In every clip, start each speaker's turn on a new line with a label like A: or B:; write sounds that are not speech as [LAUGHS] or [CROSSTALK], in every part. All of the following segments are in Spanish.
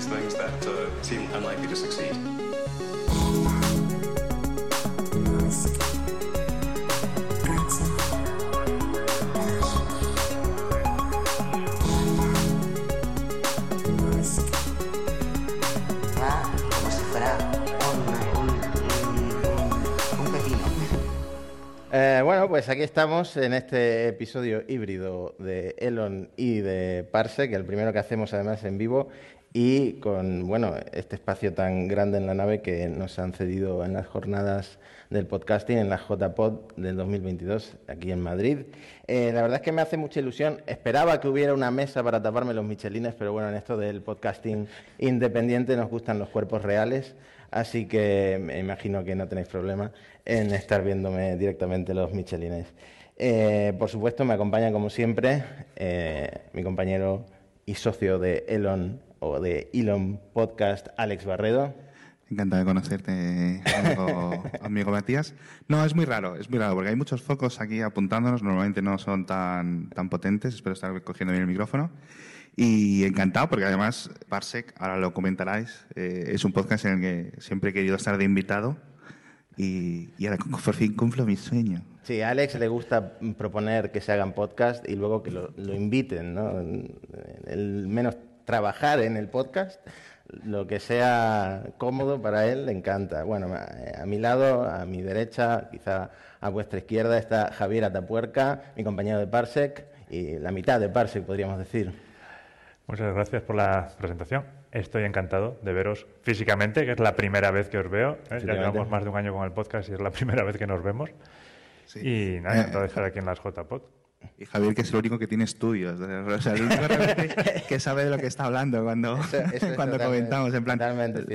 A: these things that uh, seem unlikely to succeed.
B: Eh, bueno, pues aquí estamos en este episodio híbrido de Elon y de Parsec, el primero que hacemos además en vivo y con bueno este espacio tan grande en la nave que nos han cedido en las jornadas del podcasting en la JPod del 2022 aquí en Madrid. Eh, la verdad es que me hace mucha ilusión. Esperaba que hubiera una mesa para taparme los michelines, pero bueno, en esto del podcasting independiente nos gustan los cuerpos reales. Así que me imagino que no tenéis problema en estar viéndome directamente los michelines. Eh, por supuesto, me acompaña como siempre eh, mi compañero y socio de Elon o de Elon Podcast, Alex Barredo.
C: Encantado de conocerte, amigo, [LAUGHS] amigo Matías. No, es muy raro, es muy raro, porque hay muchos focos aquí apuntándonos, normalmente no son tan, tan potentes, espero estar cogiendo bien el micrófono. Y encantado, porque además Parsec, ahora lo comentaráis, eh, es un podcast en el que siempre he querido estar de invitado y, y ahora por fin cumplo mi sueño.
B: Sí, a Alex le gusta proponer que se hagan podcast y luego que lo, lo inviten, ¿no? El menos trabajar en el podcast, lo que sea cómodo para él, le encanta. Bueno, a, a mi lado, a mi derecha, quizá a vuestra izquierda, está Javier Atapuerca, mi compañero de Parsec, y la mitad de Parsec, podríamos decir.
D: Muchas gracias por la presentación. Estoy encantado de veros físicamente, que es la primera vez que os veo. ¿eh? Ya llevamos más de un año con el podcast y es la [LAUGHS] primera vez que nos vemos.
C: Sí.
D: Y nada,
C: Eh,
D: encantado de [LAUGHS] estar aquí en las JPod.
C: Y Javier, que es el único que tiene estudios. [LAUGHS] O sea, el único que sabe de lo que está hablando cuando,
B: Eso- eso es [LAUGHS]
C: cuando comentamos. En plan,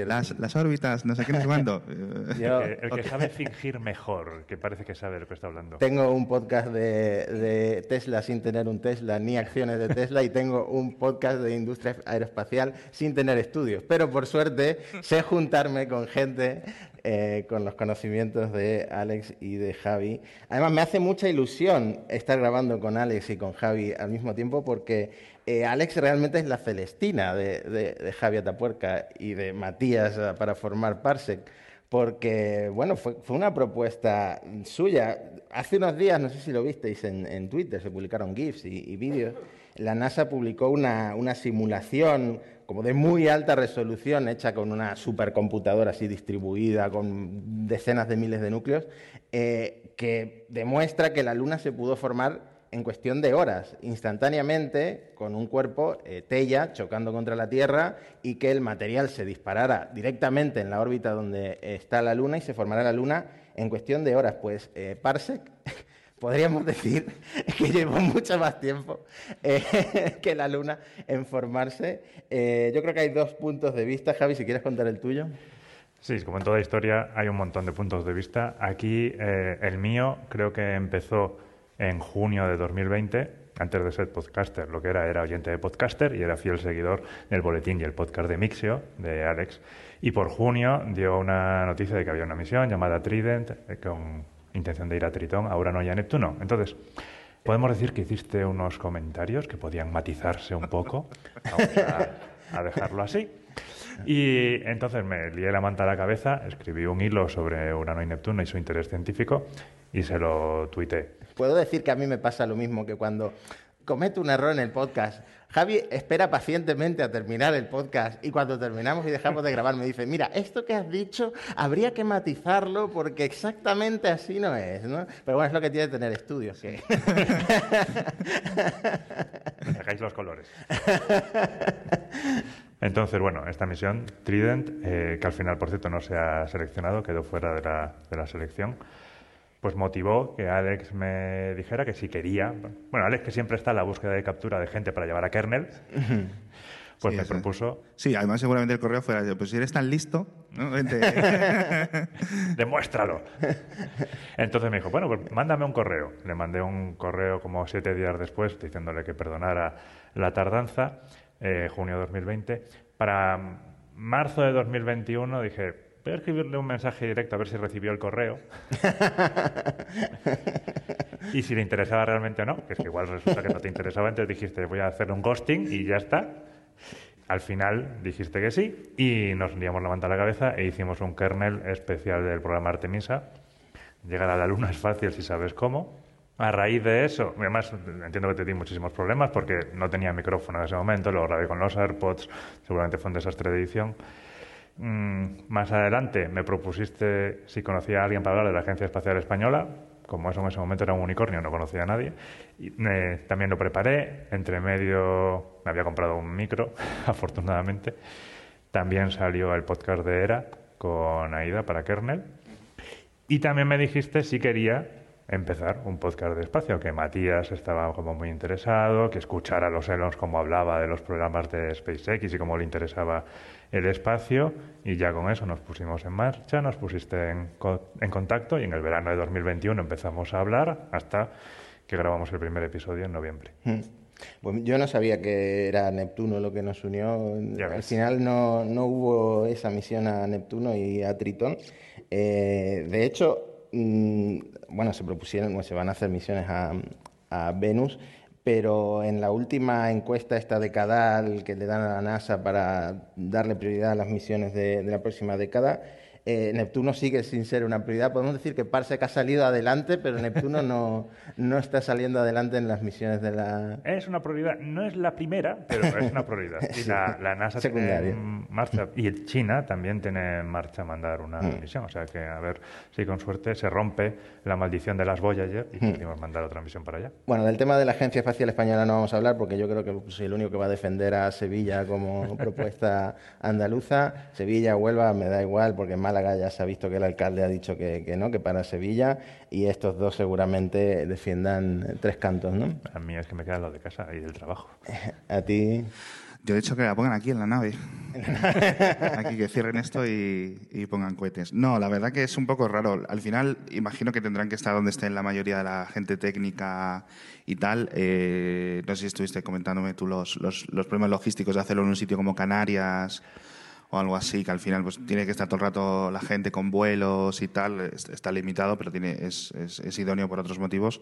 C: las, las órbitas, no sé qué, no sé cuándo. [LAUGHS]
B: Yo
D: El que, el que sabe fingir mejor, que parece que sabe de lo que está hablando.
B: tengo un podcast de, de Tesla sin tener un Tesla ni acciones de Tesla y tengo un podcast de industria aeroespacial sin tener estudios. Pero por suerte sé juntarme con gente eh, con los conocimientos de Alex y de Javi. Además me hace mucha ilusión estar grabando con Alex y con Javi al mismo tiempo porque eh, Alex realmente es la Celestina de, de- de Javi Atapuerca y de Matías eh, para formar Parsec porque, bueno, fue, una propuesta suya. Hace unos días, no sé si lo visteis en, Twitter, se publicaron GIFs y, y vídeos. La NASA publicó una simulación como de muy alta resolución, hecha con una supercomputadora así distribuida, con decenas de miles de núcleos, eh, que demuestra que la Luna se pudo formar en cuestión de horas, instantáneamente, con un cuerpo eh, Tella chocando contra la Tierra y que el material se disparara directamente en la órbita donde está la Luna y se formara la Luna en cuestión de horas. Pues eh, Parsec, [LAUGHS] podríamos decir [LAUGHS] que llevó mucho más tiempo eh, [LAUGHS] que la Luna en formarse. Eh, yo creo que hay dos puntos de vista. Javi, si quieres contar el tuyo.
D: Sí, como en toda historia hay un montón de puntos de vista. Aquí eh, el mío creo que empezó en junio de 2020, antes de ser podcaster. Lo que era era oyente de podcaster y era fiel seguidor del boletín y el podcast de Mixio, de Alex. Y por junio dio una noticia de que había una misión llamada Trident con intención de ir a Tritón, a Urano y a Neptuno. Entonces, podemos decir que hiciste unos comentarios que podían matizarse un poco. Vamos a- a dejarlo así. Y entonces me lié la manta a la cabeza, escribí un hilo sobre Urano y Neptuno y su interés científico y se lo tuité.
B: Puedo decir que a mí me pasa lo mismo que cuando cometo un error en el podcast. Javi espera pacientemente a terminar el podcast y cuando terminamos y dejamos de grabar me dice, mira, esto que has dicho habría que matizarlo porque exactamente así no es, ¿no? Pero bueno, es lo que tiene tener estudios. que- [LAUGHS]
D: Me los colores. Entonces, bueno, esta misión, Trident, eh, que al final, por cierto, no se ha seleccionado, quedó fuera de la, de la selección, pues motivó que Alex me dijera que si quería. Bueno, Alex, que siempre está en la búsqueda de captura de gente para llevar a kernel, [LAUGHS] pues
C: Sí,
D: me propuso,
C: Sí, además seguramente el correo fuera, pues si eres tan listo, ¿no? [LAUGHS] Vente. [LAUGHS]
D: demuéstralo. Entonces me dijo, bueno, pues mándame un correo. Le mandé un correo como siete días después diciéndole que perdonara la tardanza, eh, junio de 2020. Para marzo de 2021 dije, voy a escribirle un mensaje directo a ver si recibió el correo. [LAUGHS] y si le interesaba realmente o no, que es que igual resulta que no te interesaba, entonces dijiste, voy a hacerle un ghosting y ya está. al final dijiste que sí y nos liamos la manta a la cabeza e hicimos un kernel especial del programa Artemisa. Llegar a la luna es fácil si sabes cómo. A raíz de eso, además entiendo que te di muchísimos problemas porque no tenía micrófono en ese momento, lo grabé con los AirPods, seguramente fue un desastre de edición. Mm, más adelante me propusiste si conocía a alguien para hablar de la Agencia Espacial Española, como eso en ese momento era un unicornio, no conocía a nadie. Y, eh, también lo preparé, entre medio me había comprado un micro, [LAUGHS] afortunadamente. También salió el podcast de ERA con Aida para Kernel. Y también me dijiste si quería empezar un podcast de espacio, que Matías estaba como muy interesado, que escuchara a los Elons como hablaba de los programas de SpaceX y cómo le interesaba el espacio y ya con eso nos pusimos en marcha, nos pusiste en, co- en contacto y en el verano de 2021 empezamos a hablar hasta que grabamos el primer episodio en noviembre.
B: Mm. Pues yo no sabía que era Neptuno lo que nos unió. Al final no, no hubo esa misión a Neptuno y a Tritón. Eh, de hecho, mm, bueno, se propusieron, bueno, se van a hacer misiones a, a Venus, pero en la última encuesta esta decadal que le dan a la NASA para darle prioridad a las misiones de, de la próxima década, eh, Neptuno sigue sin ser una prioridad. Podemos decir que Parsec ha salido adelante, pero Neptuno no, no está saliendo adelante en las misiones de la,
D: Es una prioridad, no es la primera, pero es una prioridad. Y [LAUGHS] la, la NASA tiene
B: Secundaria.
D: en marcha, y China también tiene en marcha mandar una
B: Mm.
D: misión. O sea que, a ver si con suerte se rompe la maldición de las Voyager
B: Mm.
D: y conseguimos mandar otra misión para allá.
B: Bueno, del tema de la Agencia Espacial Española no vamos a hablar porque yo creo que soy el único que va a defender a Sevilla como [LAUGHS] propuesta andaluza. Sevilla, Huelva, me da igual porque en Málaga ya se ha visto que el alcalde ha dicho que, que no, que para Sevilla y estos dos seguramente defiendan tres cantos, ¿no?
D: A mí es que me queda lo de casa y del trabajo. [LAUGHS]
B: A ti.
C: Yo he dicho que la pongan aquí en la nave. [LAUGHS] aquí que cierren esto y, y pongan cohetes. No, la verdad que es un poco raro. Al final, imagino que tendrán que estar donde estén la mayoría de la gente técnica y tal. Eh, no sé si estuviste comentándome tú los, los, los problemas logísticos de hacerlo en un sitio como Canarias o algo así, que al final pues tiene que estar todo el rato la gente con vuelos y tal. Es- Está limitado, pero tiene, es, es- es idóneo por otros motivos.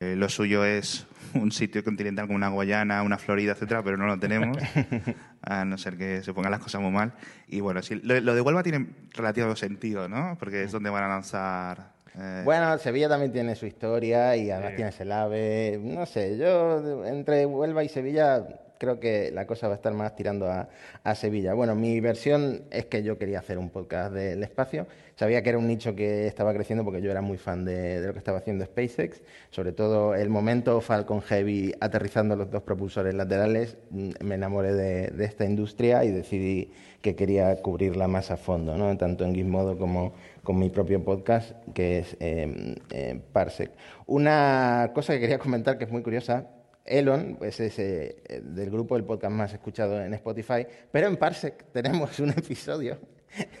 C: Eh, lo suyo es un sitio continental como una Guayana, una Florida, etcétera, pero no lo tenemos, [LAUGHS] a no ser que se pongan las cosas muy mal. Y bueno, sí, lo, lo de Huelva tiene relativo sentido, ¿no? Porque es donde van a lanzar. eh,
B: Bueno, Sevilla también tiene su historia y además tienes el AVE. No sé, yo entre Huelva y Sevilla creo que la cosa va a estar más tirando a, Sevilla. Bueno, mi versión es que yo quería hacer un podcast del espacio. Sabía que era un nicho que estaba creciendo porque yo era muy fan de, lo que estaba haciendo SpaceX. Sobre todo el momento Falcon Heavy aterrizando los dos propulsores laterales, mm, me enamoré de, esta industria y decidí que quería cubrirla más a fondo, ¿no? tanto en Gizmodo como con mi propio podcast, que es eh, Parsec. Una cosa que quería comentar que es muy curiosa, Elon pues es eh, eh, del grupo del podcast más escuchado en Spotify, pero en Parsec tenemos un episodio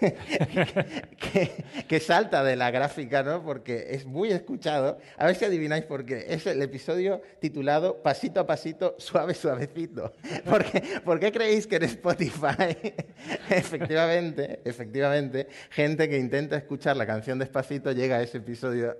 B: [LAUGHS] que, que salta de la gráfica, ¿no? Porque es muy escuchado. A ver si adivináis por qué. Es el episodio titulado Pasito a pasito, suave, suavecito. [LAUGHS] ¿Por qué, por qué creéis que en Spotify, [LAUGHS] efectivamente, efectivamente, gente que intenta escuchar la canción despacito llega a ese episodio?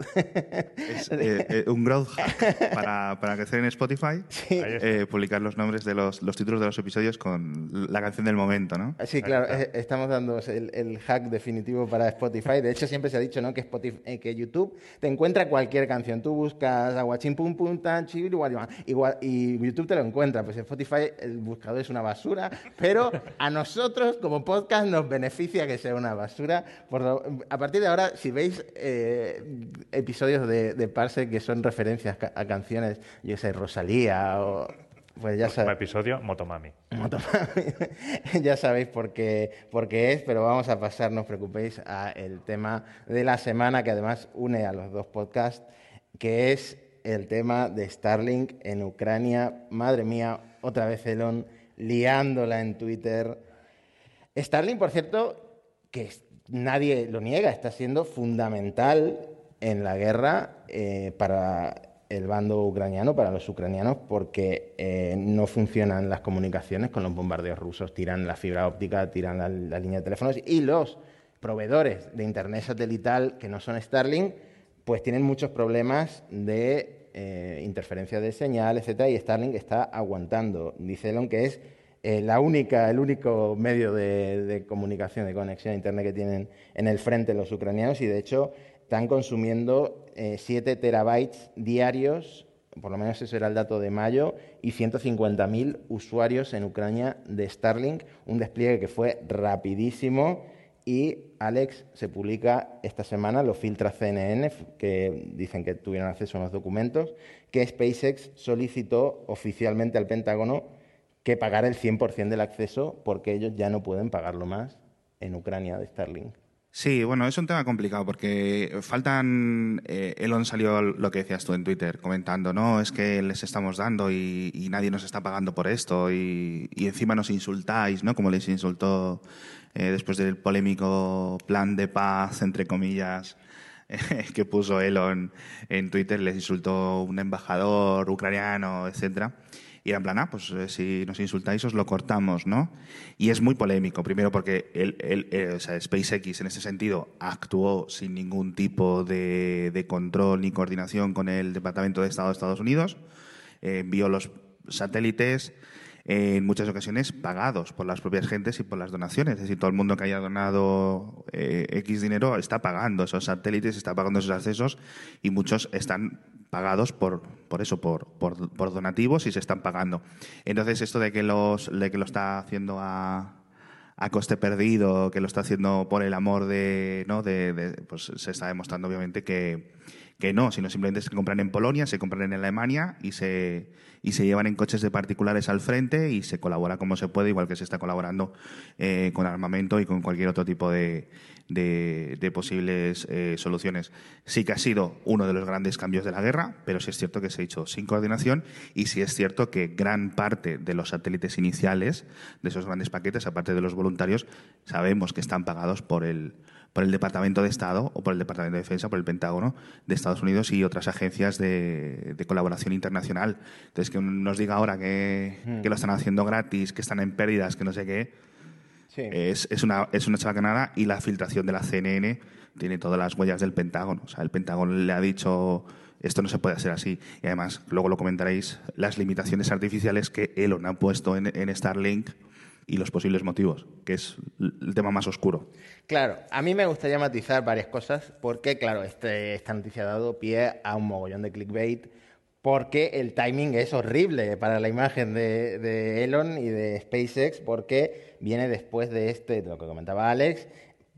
C: es eh, eh, un growth hack para, para crecer en Spotify.
D: Está.
C: eh, publicar los nombres de los, los títulos de los episodios con la canción del momento, ¿no?
B: Sí, claro, eh, estamos dando el, el hack definitivo para Spotify. De hecho, siempre se ha dicho ¿no? que, Spotify, eh, que YouTube te encuentra cualquier canción. Tú buscas aguachín pum pum tan guari, igual y YouTube te lo encuentra. Pues Spotify el buscador es una basura, pero a nosotros como podcast nos beneficia que sea una basura. Por lo- a partir de ahora, si veis eh, episodios de, de Parse que son referencias a canciones, yo sé, Rosalía o... Pues ya sabes.
D: episodio, Motomami.
B: Motomami. [LAUGHS] ya sabéis por qué, por qué es, pero vamos a pasar, no os preocupéis, a el tema de la semana que además une a los dos podcasts, que es el tema de Starlink en Ucrania. Madre mía, otra vez Elon liándola en Twitter. Starlink, por cierto, que nadie lo niega, está siendo fundamental en la guerra eh, para el bando ucraniano, para los ucranianos, porque eh, no funcionan las comunicaciones con los bombardeos rusos, tiran la fibra óptica, tiran la, la línea de teléfonos y los proveedores de Internet satelital que no son Starlink, pues tienen muchos problemas de eh, interferencia de señal, etcétera, y Starlink está aguantando. Dice Elon que es eh, la única, el único medio de comunicación, de conexión a Internet que tienen en el frente los ucranianos y de hecho están consumiendo 7 terabytes diarios por lo menos ese era el dato de mayo, y 150.000 usuarios en Ucrania de Starlink, un despliegue que fue rapidísimo y Alex se publica esta semana, lo filtra CNN, que dicen que tuvieron acceso a los documentos, que SpaceX solicitó oficialmente al Pentágono que pagara el 100% del acceso porque ellos ya no pueden pagarlo más en Ucrania de Starlink.
C: Sí, bueno, es un tema complicado porque faltan. Eh, Elon salió lo que decías tú en Twitter comentando, no, es que les estamos dando y, nadie nos está pagando por esto y, encima nos insultáis, ¿no? Como les insultó eh, después del polémico plan de paz, entre comillas, [LAUGHS] que puso Elon en Twitter, les insultó un embajador ucraniano, etcétera. Y era en plan, ah, pues eh, si nos insultáis os lo cortamos, ¿no? Y es muy polémico, primero porque el, eh, SpaceX en ese sentido actuó sin ningún tipo de, control ni coordinación con el Departamento de Estado de Estados Unidos, eh, envió los satélites en muchas ocasiones pagados por las propias gentes y por las donaciones. Es decir, todo el mundo que haya donado X dinero está pagando esos satélites, está pagando esos accesos y muchos están pagados por, por eso, por, por, donativos y se están pagando. Entonces, esto de que, los, de que lo está haciendo a, a coste perdido, que lo está haciendo por el amor de, ¿no? De, pues se está demostrando obviamente que, que, no, sino simplemente se compran en Polonia, se compran en Alemania y se, y se llevan en coches de particulares al frente y se colabora como se puede, igual que se está colaborando eh, con armamento y con cualquier otro tipo de, de, posibles eh, soluciones. Sí que ha sido uno de los grandes cambios de la guerra, pero sí es cierto que se ha hecho sin coordinación y sí es cierto que gran parte de los satélites iniciales, de esos grandes paquetes, aparte de los voluntarios, sabemos que están pagados por el, por el Departamento de Estado o por el Departamento de Defensa, por el Pentágono de Estados Unidos y otras agencias de, colaboración internacional. Entonces, que nos diga ahora que, hmm. que, lo están haciendo gratis, que están en pérdidas, que no sé qué, es, es, una, es una chabacanada y la filtración de la CNN tiene todas las huellas del Pentágono. O sea, el Pentágono le ha dicho esto no se puede hacer así. Y además, luego lo comentaréis, las limitaciones artificiales que Elon ha puesto en, en Starlink y los posibles motivos, que es el tema más oscuro.
B: Claro, a mí me gustaría matizar varias cosas, porque, claro, este, esta noticia ha dado pie a un mogollón de clickbait porque el timing es horrible para la imagen de, Elon y de SpaceX, porque viene después de este, de lo que comentaba Alex,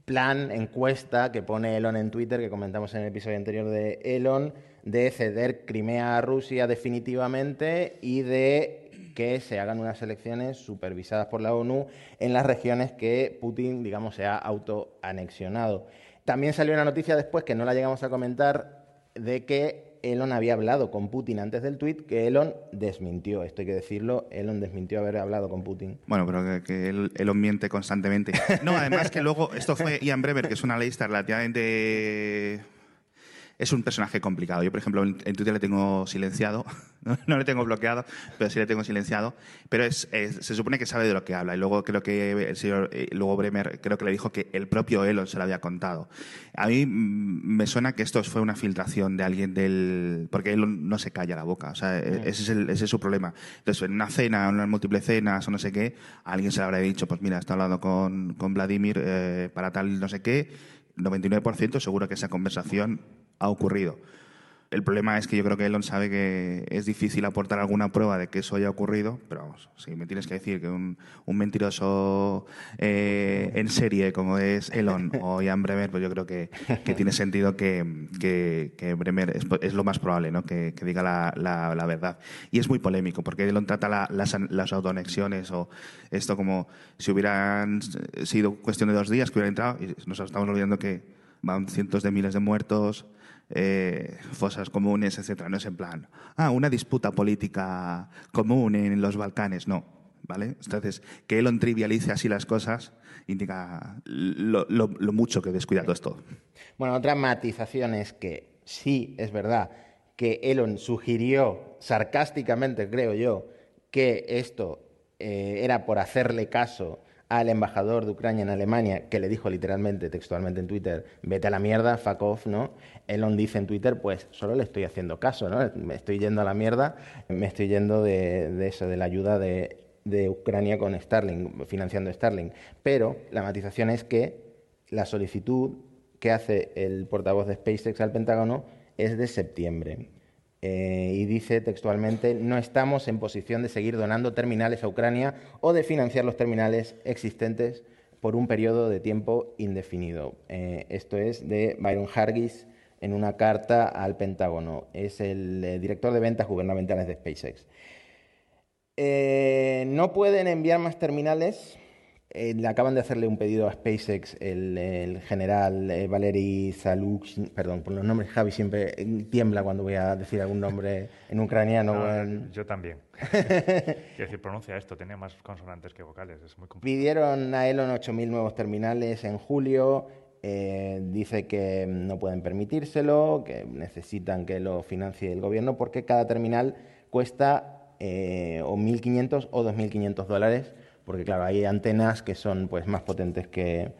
B: plan, encuesta que pone Elon en Twitter, que comentamos en el episodio anterior de Elon, de ceder Crimea a Rusia definitivamente y de que se hagan unas elecciones supervisadas por la ONU en las regiones que Putin, digamos, se ha autoanexionado. También salió una noticia después que no la llegamos a comentar de que Elon había hablado con Putin antes del tuit, que Elon desmintió. Esto hay que decirlo, Elon desmintió haber hablado con Putin.
C: Bueno, pero que, Elon miente constantemente. No, además que luego, esto fue Ian Bremer, que es una lista relativamente es un personaje complicado. Yo, por ejemplo, en, Twitter le tengo silenciado, [LAUGHS] no, le tengo bloqueado, pero sí le tengo silenciado. Pero es, se supone que sabe de lo que habla. Y luego creo que el señor, eh, luego Bremer creo que le dijo que el propio Elon se lo había contado. A mí mm, me suena que esto fue una filtración de alguien del... Porque Elon no se calla la boca. O sea, e, ese, es ese es su problema. Entonces, en una cena, en unas múltiples cenas o no sé qué, alguien se le habrá dicho, pues mira, está hablando con, con Vladimir eh, para tal no sé qué 99% seguro que esa conversación ha ocurrido. El problema es que yo creo que Elon sabe que es difícil aportar alguna prueba de que eso haya ocurrido, pero vamos, si me tienes que decir que un, mentiroso eh, en serie como es Elon [LAUGHS] o Ian Bremer, pues yo creo que, tiene sentido que, que, Bremer es, lo más probable, ¿no? que, diga la, la, verdad. Y es muy polémico, porque Elon trata las, las autoanexiones o esto como si hubieran sido cuestión de dos días que hubiera entrado, y nos estamos olvidando que van cientos de miles de muertos, eh, fosas comunes, etcétera. No es en plan, ah, una disputa política común en los Balcanes. No, ¿vale? Entonces, que Elon trivialice así las cosas indica lo, mucho que descuida todo esto.
B: Bueno, otra matización es que sí, es verdad que Elon sugirió sarcásticamente, creo yo, que esto eh, era por hacerle caso al embajador de Ucrania en Alemania, que le dijo literalmente, textualmente en Twitter, vete a la mierda, fuck off, ¿no? Elon dice en Twitter, pues solo le estoy haciendo caso, ¿no? Me estoy yendo a la mierda, me estoy yendo de, eso, de la ayuda de de Ucrania con Starlink, financiando Starlink. Pero la matización es que la solicitud que hace el portavoz de SpaceX al Pentágono es de septiembre. Eh, y dice textualmente, no estamos en posición de seguir donando terminales a Ucrania o de financiar los terminales existentes por un periodo de tiempo indefinido. Eh, esto es de Byron Hargis en una carta al Pentágono. Es el eh, director de ventas gubernamentales de SpaceX. no pueden enviar más terminales eh, le acaban de hacerle un pedido a SpaceX el, general eh, Valery Saluk, perdón, por los nombres Javi siempre tiembla cuando voy a decir algún nombre en ucraniano.
D: yo también. [LAUGHS] Quiero decir, pronuncia esto, tiene más consonantes que vocales, es muy complicado.
B: Pidieron a Elon 8.000 nuevos terminales en julio, eh, dice que no pueden permitírselo, que necesitan que lo financie el gobierno porque cada terminal cuesta o 1.500 o 2.500 dólares porque claro, hay antenas que son pues, más potentes que,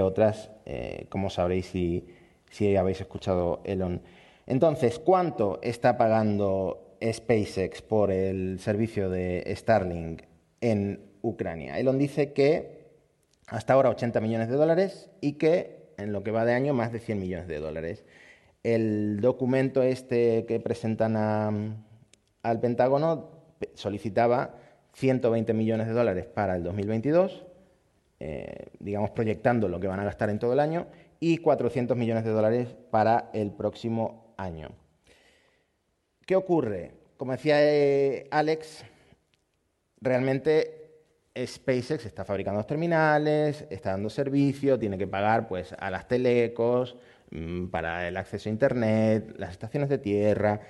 B: otras, eh, como sabréis si, si habéis escuchado Elon. Entonces, ¿cuánto está pagando SpaceX por el servicio de Starlink en Ucrania? Elon dice que hasta ahora 80 millones de dólares y que en lo que va de año más de 100 millones de dólares. El documento este que presentan al Pentágono solicitaba 120 millones de dólares para el 2022, eh, digamos proyectando lo que van a gastar en todo el año, y 400 millones de dólares para el próximo año. ¿Qué ocurre? Como decía eh, Alex, realmente SpaceX está fabricando los terminales, está dando servicio, tiene que pagar pues, a las telecos mm, para el acceso a Internet, las estaciones de tierra.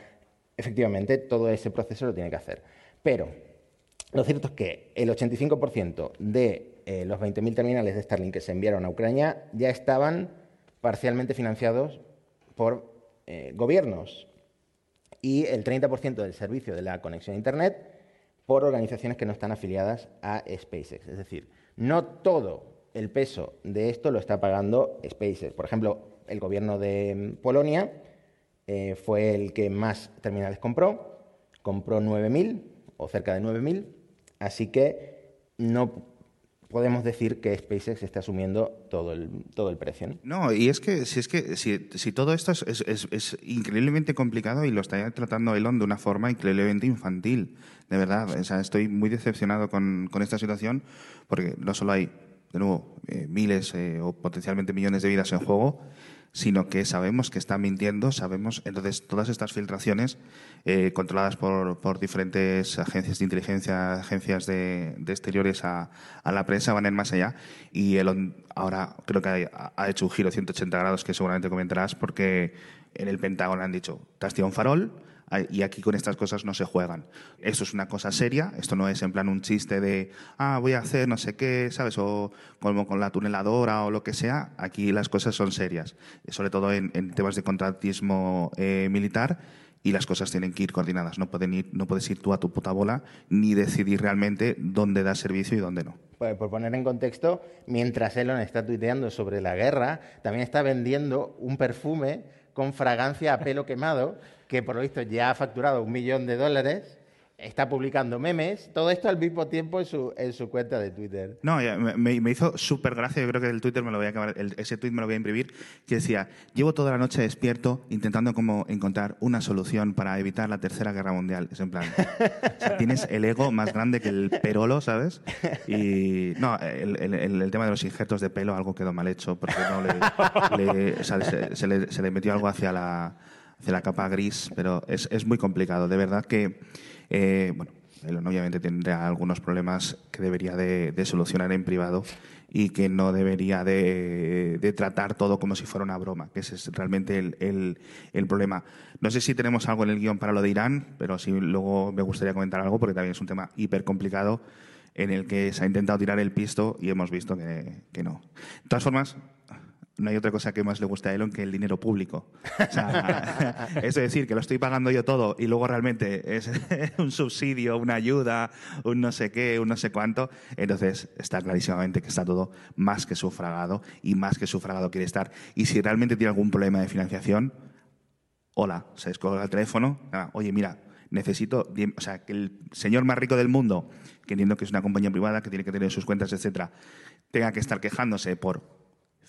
B: Efectivamente, todo ese proceso lo tiene que hacer. Pero lo cierto es que el 85% de eh, los 20.000 terminales de Starlink que se enviaron a Ucrania ya estaban parcialmente financiados por eh, gobiernos y el 30% del servicio de la conexión a Internet por organizaciones que no están afiliadas a SpaceX. Es decir, no todo el peso de esto lo está pagando SpaceX. Por ejemplo, el gobierno de mm, Polonia eh, fue el que más terminales compró, compró 9.000 o cerca de 9.000 Así que no podemos decir que SpaceX está asumiendo todo el, todo el precio.
C: ¿no? y es que si es que si, todo esto es, increíblemente complicado y lo está tratando Elon de una forma increíblemente infantil, de verdad. estoy muy decepcionado con, esta situación porque no solo hay, de nuevo, eh, miles eh, o potencialmente millones de vidas en juego, sino que sabemos que está mintiendo, sabemos, entonces todas estas filtraciones eh, controladas por, por, diferentes agencias de inteligencia, agencias de, exteriores a, la prensa van a ir más allá. Y él ahora creo que ha, hecho un giro 180 grados que seguramente comentarás porque en el Pentágono han dicho, te un farol, y aquí con estas cosas no se juegan. Esto es una cosa seria, esto no es en plan un chiste de, ah, voy a hacer no sé qué, ¿sabes? O como con la tuneladora o lo que sea. Aquí las cosas son serias, sobre todo en, temas de contratismo eh, militar y las cosas tienen que ir coordinadas. No, pueden ir, no puedes ir tú a tu puta bola ni decidir realmente dónde da servicio y dónde no.
B: Pues por poner en contexto, mientras Elon está tuiteando sobre la guerra, también está vendiendo un perfume con fragancia a pelo quemado que por lo visto ya ha facturado un millón de dólares, está publicando memes, todo esto al mismo tiempo en su, en su cuenta de Twitter.
C: No, me, me hizo súper gracia, yo creo que el Twitter me lo voy a acabar, ese tweet me lo voy a imprimir, que decía, llevo toda la noche despierto intentando como encontrar una solución para evitar la tercera guerra mundial. Es en plan, [LAUGHS] tienes el ego más grande que el perolo, ¿sabes? Y no, el, el, tema de los injertos de pelo, algo quedó mal hecho, porque no le, se, le, se le metió algo hacia la de la capa gris, pero es, es muy complicado. De verdad que, eh, bueno, obviamente tendrá algunos problemas que debería de, solucionar en privado y que no debería de, de, tratar todo como si fuera una broma, que ese es realmente el, el, el, problema. No sé si tenemos algo en el guion para lo de Irán, pero sí luego me gustaría comentar algo porque también es un tema hiper complicado en el que se ha intentado tirar el pisto y hemos visto que, que no. De todas formas, no hay otra cosa que más le guste a Elon que el dinero público. [LAUGHS] es decir, que lo estoy pagando yo todo y luego realmente es [LAUGHS] un subsidio, una ayuda, un no sé qué, un no sé cuánto. Entonces está clarísimamente que está todo más que sufragado y más que sufragado quiere estar. Y si realmente tiene algún problema de financiación, hola, se descolga el teléfono, oye, mira, necesito, o sea, que el señor más rico del mundo, que entiendo que es una compañía privada que tiene que tener sus cuentas, etcétera, tenga que estar quejándose por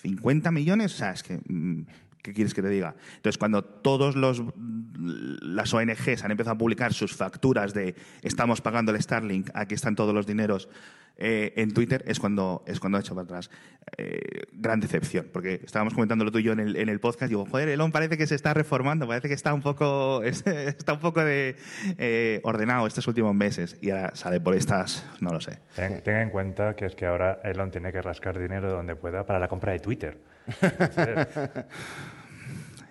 C: 50 millones, o sea, es que mm, ¿Qué quieres que te diga? Entonces, cuando todos los las ONGs han empezado a publicar sus facturas de estamos pagando el Starlink, aquí están todos los dineros eh, en Twitter, es cuando es cuando ha hecho para atrás. Eh, gran decepción, porque estábamos comentándolo tú y yo en el, en el podcast, y digo, joder, Elon parece que se está reformando, parece que está un poco [LAUGHS] está un poco de eh, ordenado estos últimos meses y ahora sale por estas, no lo sé.
D: Tenga en cuenta que es que ahora Elon tiene que rascar dinero donde pueda para la compra de Twitter. [LAUGHS]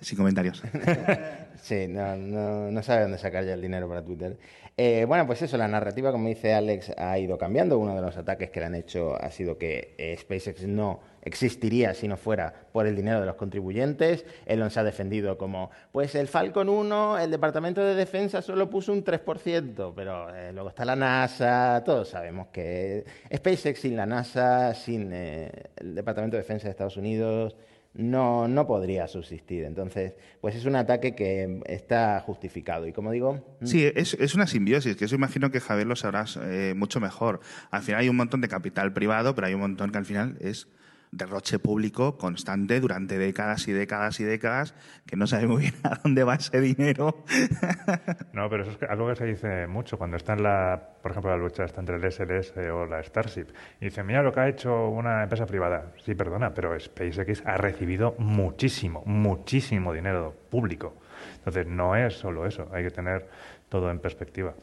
C: Sin comentarios. [LAUGHS]
B: sí, no, no, no, sabe dónde sacar ya el dinero para Twitter. Eh, bueno, pues eso, la narrativa, como dice Alex, ha ido cambiando. Uno de los ataques que le han hecho ha sido que eh, SpaceX no existiría si no fuera por el dinero de los contribuyentes. Elon se ha defendido como, pues el Falcon 1, el Departamento de Defensa solo puso un 3%, pero eh, luego está la NASA, todos sabemos que SpaceX sin la NASA, sin el Departamento de Defensa de Estados Unidos, no, no podría subsistir. Entonces, pues es un ataque que está justificado. Y como digo...
C: Mm. Sí, es, es una simbiosis, que eso imagino que Javier lo sabrás eh, mucho mejor. Al final hay un montón de capital privado, pero hay un montón que al final es derroche público constante durante décadas y décadas y décadas, que no sabe muy bien a dónde va ese dinero. [LAUGHS]
D: No, pero eso es algo que se dice mucho cuando está en la, por ejemplo, la lucha está entre el SLS o la Starship. Y dice, mira lo que ha hecho una empresa privada. Sí, perdona, pero SpaceX ha recibido muchísimo, muchísimo dinero público. Entonces, no es solo eso, hay que tener todo en perspectiva.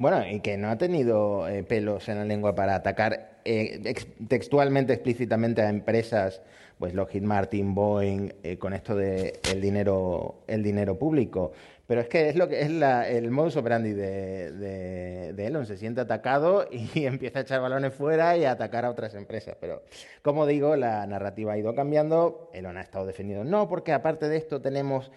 B: Bueno, y que no ha tenido eh, pelos en la lengua para atacar eh, textualmente, explícitamente a empresas, pues Lockheed Martin, Boeing, eh, con esto de el dinero, el dinero público. Pero es que es lo que es el modus operandi de, Elon. Se siente atacado [LAUGHS] y empieza a echar balones fuera y a atacar a otras empresas. Pero, como digo, la narrativa ha ido cambiando. Elon ha estado defendiendo. No, porque aparte de esto tenemos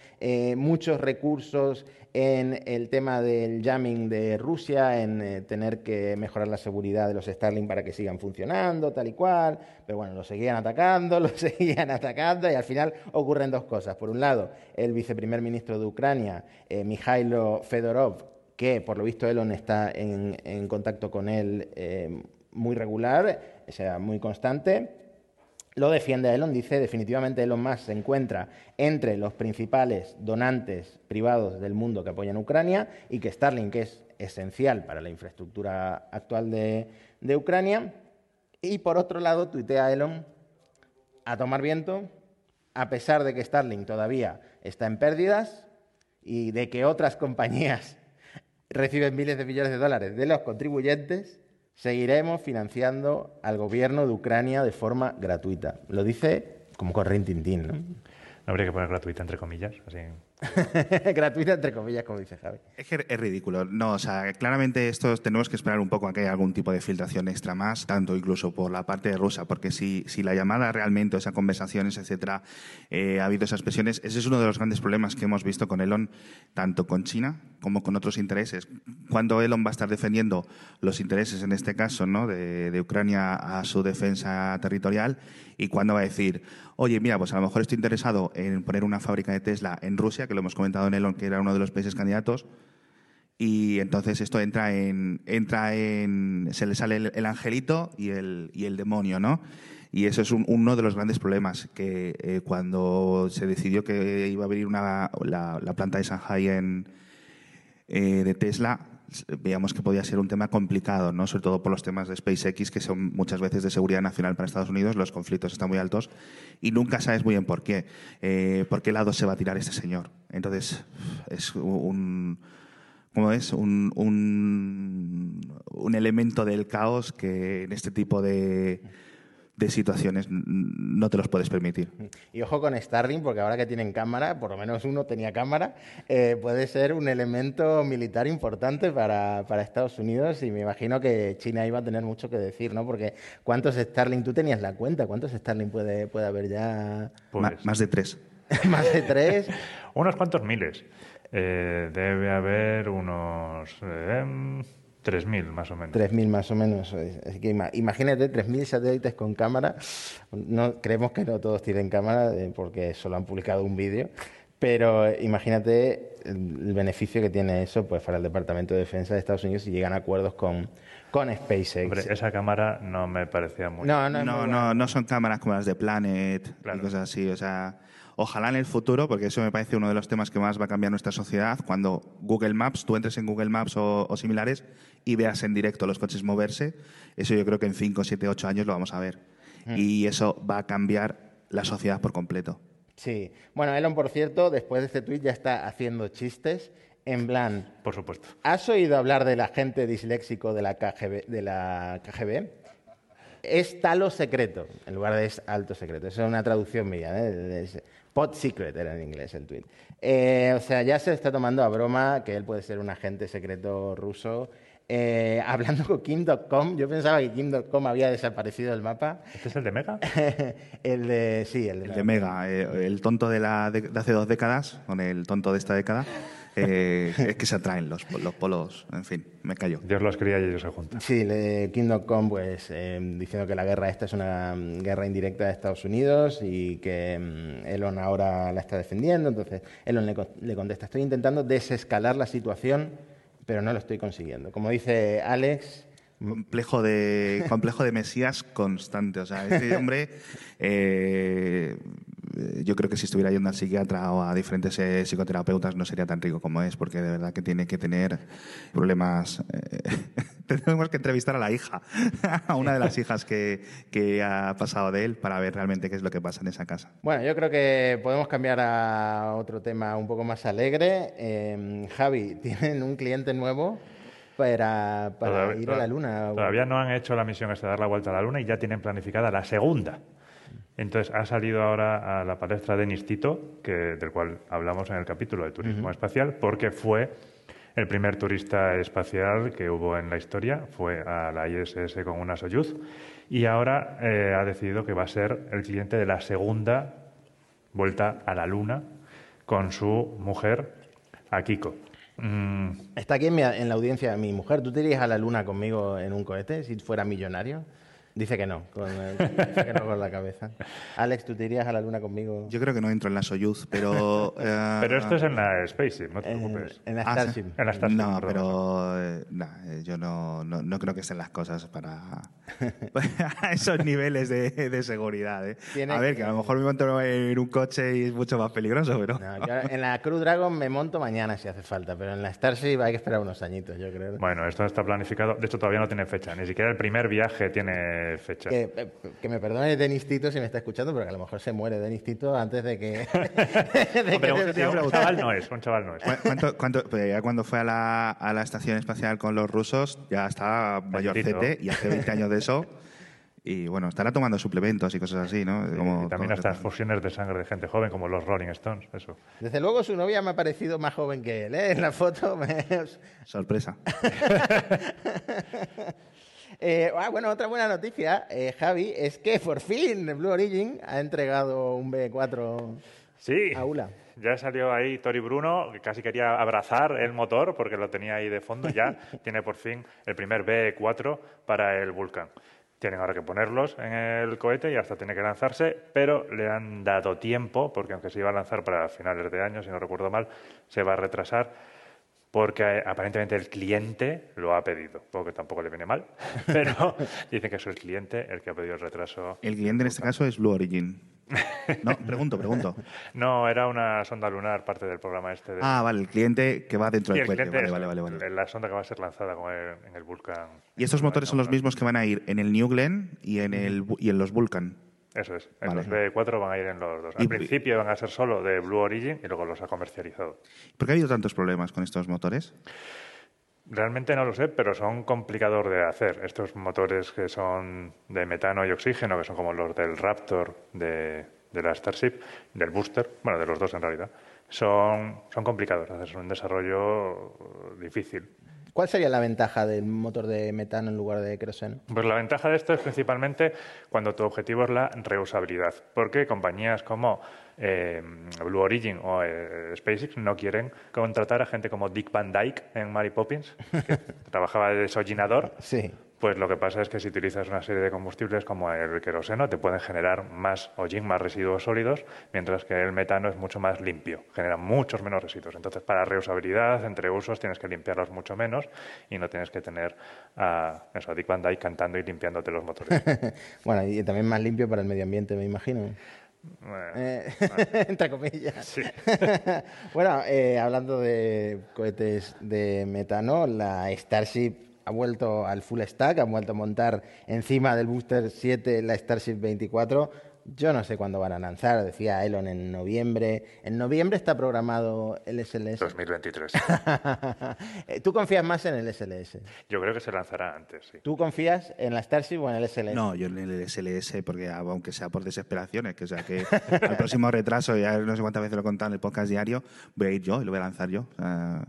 B: muchos recursos en el tema del jamming de Rusia, en eh, tener que mejorar la seguridad de los Starlink para que sigan funcionando, tal y cual. Pero bueno, lo seguían atacando, [LAUGHS] lo seguían atacando y al final ocurren dos cosas. Por un lado, el viceprimer ministro de Ucrania, eh, Mikhailo Fedorov, que por lo visto Elon está en, contacto con él eh, muy regular, o sea, muy constante, lo defiende Elon, dice definitivamente Elon Musk se encuentra entre los principales donantes privados del mundo que apoyan Ucrania y que Starlink es esencial para la infraestructura actual de, de Ucrania. Y por otro lado, tuitea Elon a tomar viento, a pesar de que Starlink todavía está en pérdidas y de que otras [LAUGHS] compañías reciben miles de millones de dólares de los contribuyentes, Seguiremos financiando al gobierno de Ucrania de forma gratuita. Lo dice como corriente ¿no?
D: No habría que poner gratuita entre comillas, así. [LAUGHS]
B: Gratuita, entre comillas, como dice Javi.
C: Es ridículo. No, o sea, claramente esto tenemos que esperar un poco a que haya algún tipo de filtración extra más, tanto incluso por la parte rusa, porque si, si la llamada realmente, o esas conversaciones, etcétera, eh, ha habido esas presiones, ese es uno de los grandes problemas que hemos visto con Elon, tanto con China como con otros intereses. Cuando Elon va a estar defendiendo los intereses, en este caso, ¿no? de, Ucrania a su defensa territorial, y cuando va a decir, oye, mira, pues a lo mejor estoy interesado en poner una fábrica de Tesla en Rusia, lo hemos comentado en Elon, que era uno de los países candidatos, y entonces esto entra en, entra en se le sale el, angelito y el, y el demonio, ¿no? Y eso es uno de los grandes problemas, que eh, cuando se decidió que iba a abrir una, la, planta de Shanghai en, eh, de Tesla, veíamos que podía ser un tema complicado, ¿no? sobre todo por los temas de SpaceX, que son muchas veces de seguridad nacional para Estados Unidos, los conflictos están muy altos y nunca sabes muy bien por qué, eh, por qué lado se va a tirar este señor. Entonces, es un... ¿Cómo es? Un, un, un elemento del caos que en este tipo de, de situaciones no te los puedes permitir.
B: Y ojo con Starlink, porque ahora que tienen cámara, por lo menos uno tenía cámara, eh, puede ser un elemento militar importante para, para, Estados Unidos y me imagino que China iba a tener mucho que decir, ¿no? Porque ¿cuántos Starlink, tú tenías la cuenta, cuántos Starlink puede, puede haber ya?
C: Pues más de tres. [LAUGHS]
B: más de tres. [LAUGHS]
D: unos cuantos miles. Eh, debe haber unos... Eh, 3.000 más o menos.
B: 3.000 más o menos. Así que imagínate, 3.000 satélites con cámara. No, creemos que no todos tienen cámara eh, porque solo han publicado un vídeo. Pero imagínate el, beneficio que tiene eso pues para el Departamento de Defensa de Estados Unidos si llegan a acuerdos con, con SpaceX.
D: Hombre, esa cámara no me parecía muy...
B: no, no,
C: No,
B: muy
C: no, no son cámaras como las de Planet
D: Claro.
C: y cosas así. O sea, ojalá en el futuro, porque eso me parece uno de los temas que más va a cambiar nuestra sociedad, cuando Google Maps, tú entres en Google Maps o, o similares y veas en directo los coches moverse, eso yo creo que en 5, 7, 8 años lo vamos a ver.
B: Mm.
C: Y eso va a cambiar la sociedad por completo.
B: Sí. Bueno, Elon, por cierto, después de este tuit ya está haciendo chistes en plan,
D: Por supuesto.
B: ¿Has oído hablar del agente disléxico de la KGB? De la KGB? Es talo secreto, en lugar de es alto secreto. Esa es una traducción mía. ¿eh? Pot secret era en inglés el tweet. Eh, o sea, ya se está tomando a broma que él puede ser un agente secreto ruso. Eh, [LAUGHS] hablando con Kim.com, yo pensaba que Kim.com había desaparecido del mapa.
D: ¿Este es el de Mega? [LAUGHS]
B: el de. Sí, el de,
C: El de Mega, eh, el tonto de, la, de, de hace dos décadas, con el tonto de esta década, eh, es que se atraen los, los polos. En fin, me callo.
D: Dios los cría y ellos se juntan.
B: Sí, le- Kim.com pues eh, diciendo que la guerra esta es una guerra indirecta de Estados Unidos y que mm, Elon ahora la está defendiendo. Entonces Elon le contesta, estoy intentando desescalar la situación, pero no lo estoy consiguiendo. Como dice Alex,
C: complejo de complejo de mesías constante o sea este hombre eh, yo creo que si estuviera yendo al psiquiatra o a diferentes eh, psicoterapeutas no sería tan rico como es porque de verdad que tiene que tener problemas eh, [LAUGHS] tenemos que entrevistar a la hija [LAUGHS] a una de las hijas que, que ha pasado de él para ver realmente qué es lo que pasa en esa casa
B: bueno, yo creo que podemos cambiar a otro tema un poco más alegre. Eh, Javi, [LAUGHS] tienen un cliente nuevo para, para
D: Todavía-
B: ir a la luna.
D: Todavía no han hecho la misión de dar la vuelta a la Luna y ya tienen planificada la segunda. Entonces ha salido ahora a la palestra Denis Tito, que, del cual hablamos en el capítulo de turismo espacial, porque fue el primer turista espacial que hubo en la historia, fue a la ISS con una Soyuz y ahora eh, ha decidido que va a ser el cliente de la segunda vuelta a la Luna con su mujer, Akiko. Mm,
B: Está aquí en, mi- en la audiencia mi mujer. ¿Tú te irías a la luna conmigo en un cohete si fuera millonario? Dice que no, con, el- dice que no con la cabeza. Alex, ¿tú te irías a la luna conmigo?
C: yo creo que no entro en la Soyuz pero [LAUGHS] eh,
D: pero esto es en la Spaceship, no te
B: en,
D: preocupes.
B: en la
C: Ah, sí.
B: Starship.
D: En la Starship,
C: No,
D: perdón.
C: pero eh, nah, eh, yo no, no, no creo que estén las cosas para a [LAUGHS] esos niveles de, de seguridad. ¿eh? A ver,
B: que-
C: que a lo mejor me monto en un coche y es mucho más peligroso, pero...
B: No, yo en la Crew Dragon me monto mañana si hace falta, pero en la Starship hay que esperar unos añitos, yo creo.
D: Bueno, esto está planificado. De hecho, todavía no tiene fecha. Ni siquiera el primer viaje tiene fecha.
B: Que, eh, que me perdone Denis Tito si me está escuchando, pero que a lo mejor se muere Denis Tito antes de que... [LAUGHS] de
D: pero
B: que
D: un,
B: se-
D: un chaval no es, un chaval no es.
C: ¿Cu- ¿Cuánto, cuánto- pues ya cuando fue a la, a la estación espacial con los rusos ya estaba mayorcete y hace 20 años de eso. Y bueno, estará tomando suplementos y cosas así, ¿no? Como
D: y también hasta transfusiones de sangre de gente joven, como los Rolling Stones. Eso.
B: Desde luego su novia me ha parecido más joven que él, ¿eh? En la foto [LAUGHS] me...
C: Sorpresa. [LAUGHS]
B: Eh, ah, bueno, otra buena noticia, eh, Javi, es que por fin Blue Origin ha entregado un B4
D: Sí,
B: Aula.
D: ya salió ahí Tori Bruno, que casi quería abrazar el motor porque lo tenía ahí de fondo. Ya [LAUGHS] tiene por fin el primer B4 para el Vulcan. Tienen ahora que ponerlos en el cohete y hasta tiene que lanzarse, pero le han dado tiempo, porque aunque se iba a lanzar para finales de año, si no recuerdo mal, se va a retrasar porque eh, aparentemente el cliente lo ha pedido, porque tampoco le viene mal, [LAUGHS] pero dicen que es el cliente el que ha pedido el retraso.
C: El cliente en este caso es Blue Origin. No, [LAUGHS] pregunto, pregunto.
D: No, era una sonda lunar, parte del programa este. De...
C: Ah, vale, el cliente que va dentro del
D: el
C: cohete.
D: cliente
C: Vale, vale, vale, vale.
D: La sonda que va a ser lanzada el- en el Vulcan.
C: Y estos motores son los mismos que van a ir en el New Glenn y en, el, y en los Vulcan.
D: Eso es. En
C: Vale.
D: los B4 van a ir en los dos. Al
C: Y-
D: principio van a ser solo de Blue Origin y luego los ha comercializado.
C: ¿Por qué ha habido tantos problemas con estos motores?
D: Realmente no lo sé, pero son complicador de hacer. Estos motores que son de metano y oxígeno, que son como los del Raptor de, de la Starship, del Booster, bueno, de los dos en realidad, son, son complicados de hacer. Es un desarrollo difícil.
B: ¿Cuál sería la ventaja del motor de metano en lugar de queroseno?
D: Pues la ventaja de esto es principalmente cuando tu objetivo es la reusabilidad, porque compañías como eh, Blue Origin o eh, SpaceX no quieren contratar a gente como Dick Van Dyke en Mary Poppins, que [LAUGHS] trabajaba de desollinador,
B: Sí.
D: Pues lo que pasa es que si utilizas una serie de combustibles como el queroseno, te pueden generar más hollín, más residuos sólidos, mientras que el metano es mucho más limpio, genera muchos menos residuos. Entonces, para reusabilidad, entre usos, tienes que limpiarlos mucho menos y no tienes que tener a, eso, a Dick Van Dyke cantando y limpiándote los motores. [LAUGHS]
B: bueno, y también más limpio para el medio ambiente, me imagino.
D: Bueno,
B: Eh, [LAUGHS] entre comillas.
D: Sí. [LAUGHS]
B: bueno, eh, hablando de cohetes de metano, la Starship ha vuelto al full stack, ha vuelto a montar encima del Booster 7 la Starship 24. Yo no sé cuándo van a lanzar, decía Elon en noviembre. En noviembre está programado el SLS.
D: 2023. [LAUGHS]
B: Eh, ¿Tú confías más en el SLS?
D: Yo creo que se lanzará antes, sí.
B: ¿Tú confías en la Starship o en el SLS?
C: No, yo en el SLS, porque aunque sea por desesperaciones, que o sea que [LAUGHS] al próximo retraso, ya no sé cuántas veces lo he contado en el podcast diario, voy a ir yo y lo voy a lanzar yo. Sea,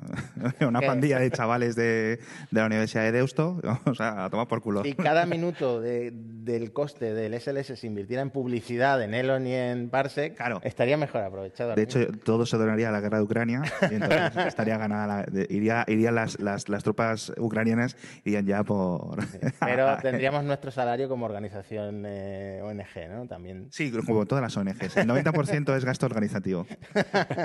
C: [LAUGHS] una
B: ¿Qué?
C: pandilla de chavales de, de la Universidad de Deusto, o sea, a tomar por culo.
B: Si cada minuto de- del coste del SLS se invirtiera en publicidad en Elon y en Parsec,
C: Claro.
B: estaría mejor aprovechado.
C: De hecho, todo se donaría a la guerra de Ucrania y entonces [LAUGHS] estaría ganada. La, iría, irían las, las, las tropas ucranianas, irían ya por. [LAUGHS]
B: pero tendríamos nuestro salario como organización eh, ONG, ¿no? También.
C: Sí, como todas las ONGs. El 90% es gasto organizativo. [LAUGHS]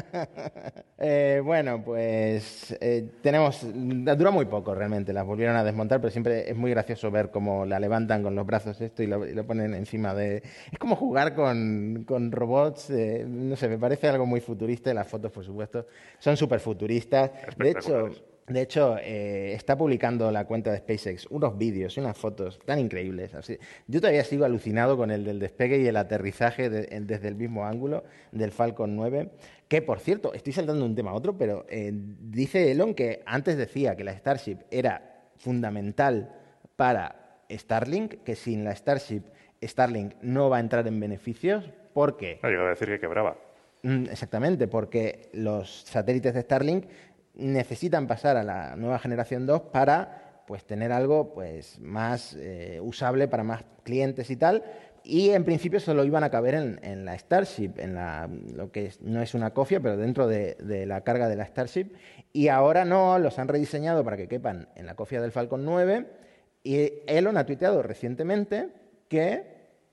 B: Eh, bueno, pues eh, tenemos. Dura muy poco realmente, las volvieron a desmontar, pero siempre es muy gracioso ver cómo la levantan con los brazos esto y lo, y lo ponen encima de. Es como jugar con, con robots, eh, no sé, me parece algo muy futurista. y Las fotos, por supuesto, son súper futuristas. De hecho. De hecho, eh, está publicando la cuenta de SpaceX unos vídeos y unas fotos tan increíbles. Así. Yo todavía sigo alucinado con el del despegue y el aterrizaje de- desde el mismo ángulo del Falcon 9. Que, por cierto, estoy saltando de un tema a otro, pero eh, dice Elon que antes decía que la Starship era fundamental para Starlink, que sin la Starship Starlink no va a entrar en beneficios. ¿Por qué?
D: No, llegó a decir que quebraba.
B: Mm, Exactamente, porque los satélites de Starlink necesitan pasar a la nueva generación 2 para pues, tener algo pues, más eh, usable para más clientes y tal. Y en principio solo iban a caber en, en la Starship, en la, lo que es- no es una cofia, pero dentro de, de la carga de la Starship. Y ahora no, los han rediseñado para que quepan en la cofia del Falcon 9. Y Elon ha tuiteado recientemente que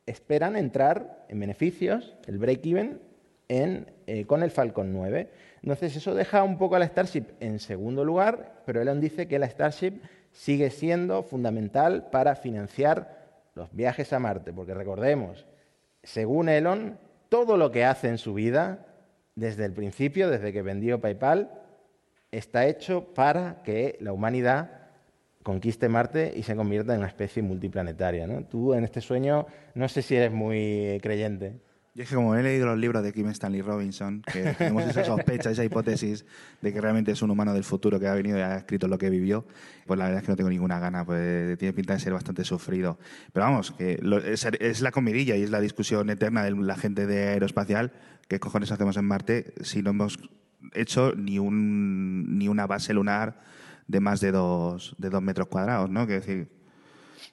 B: esperan entrar en beneficios, el break-even, en, eh, con el Falcon 9. Entonces eso deja un poco a la Starship en segundo lugar, pero Elon dice que la Starship sigue siendo fundamental para financiar los viajes a Marte, porque recordemos, según Elon, todo lo que hace en su vida, desde el principio, desde que vendió PayPal, está hecho para que la humanidad conquiste Marte y se convierta en una especie multiplanetaria. ¿no? Tú en este sueño no sé si eres muy eh, creyente.
C: Yo es que como he leído los libros de Kim Stanley Robinson, que [LAUGHS] tenemos esa sospecha, esa hipótesis de que realmente es un humano del futuro que ha venido y ha escrito lo que vivió, pues la verdad es que no tengo ninguna gana, pues tiene pinta de ser bastante sufrido. Pero vamos, que lo- es, es la comidilla y es la discusión eterna de la gente de aeroespacial, ¿qué cojones hacemos en Marte si no hemos hecho ni, un, ni una base lunar de más de dos, de dos metros cuadrados, ¿no? Que decir,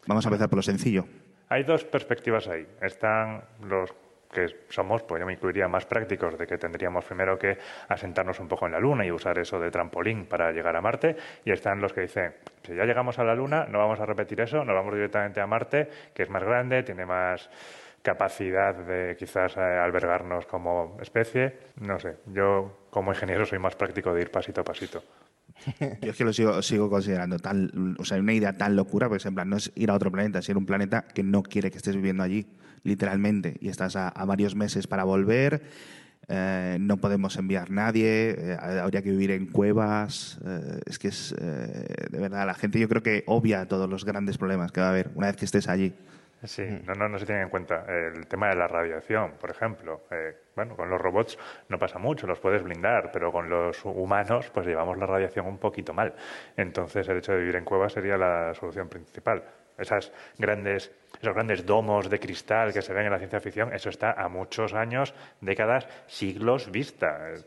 C: vamos a empezar por lo sencillo.
D: Hay dos perspectivas ahí. Están los que somos, pues yo me incluiría más prácticos, de que tendríamos primero que asentarnos un poco en la Luna y usar eso de trampolín para llegar a Marte. Y están los que dicen, si ya llegamos a la Luna, no vamos a repetir eso, nos vamos directamente a Marte, que es más grande, tiene más capacidad de quizás eh, albergarnos como especie. No sé, yo como ingeniero soy más práctico de ir pasito a pasito.
C: Yo es que lo sigo, sigo considerando tan, o sea, una idea tan locura, porque en plan, no es ir a otro planeta, es ir a un planeta que no quiere que estés viviendo allí, literalmente, y estás a, varios meses para volver, eh, no podemos enviar nadie, eh, habría que vivir en cuevas, eh, es que es, eh, de verdad, la gente yo creo que obvia todos los grandes problemas que va a haber una vez que estés allí.
D: Sí, no, no, no se tiene en cuenta el tema de la radiación, por ejemplo. Eh, bueno, con los robots no pasa mucho, los puedes blindar, pero con los humanos pues llevamos la radiación un poquito mal. Entonces el hecho de vivir en cuevas sería la solución principal. Esas grandes esos grandes domos de cristal que se ven en la ciencia ficción, eso está a muchos años, décadas, siglos vista. Eh,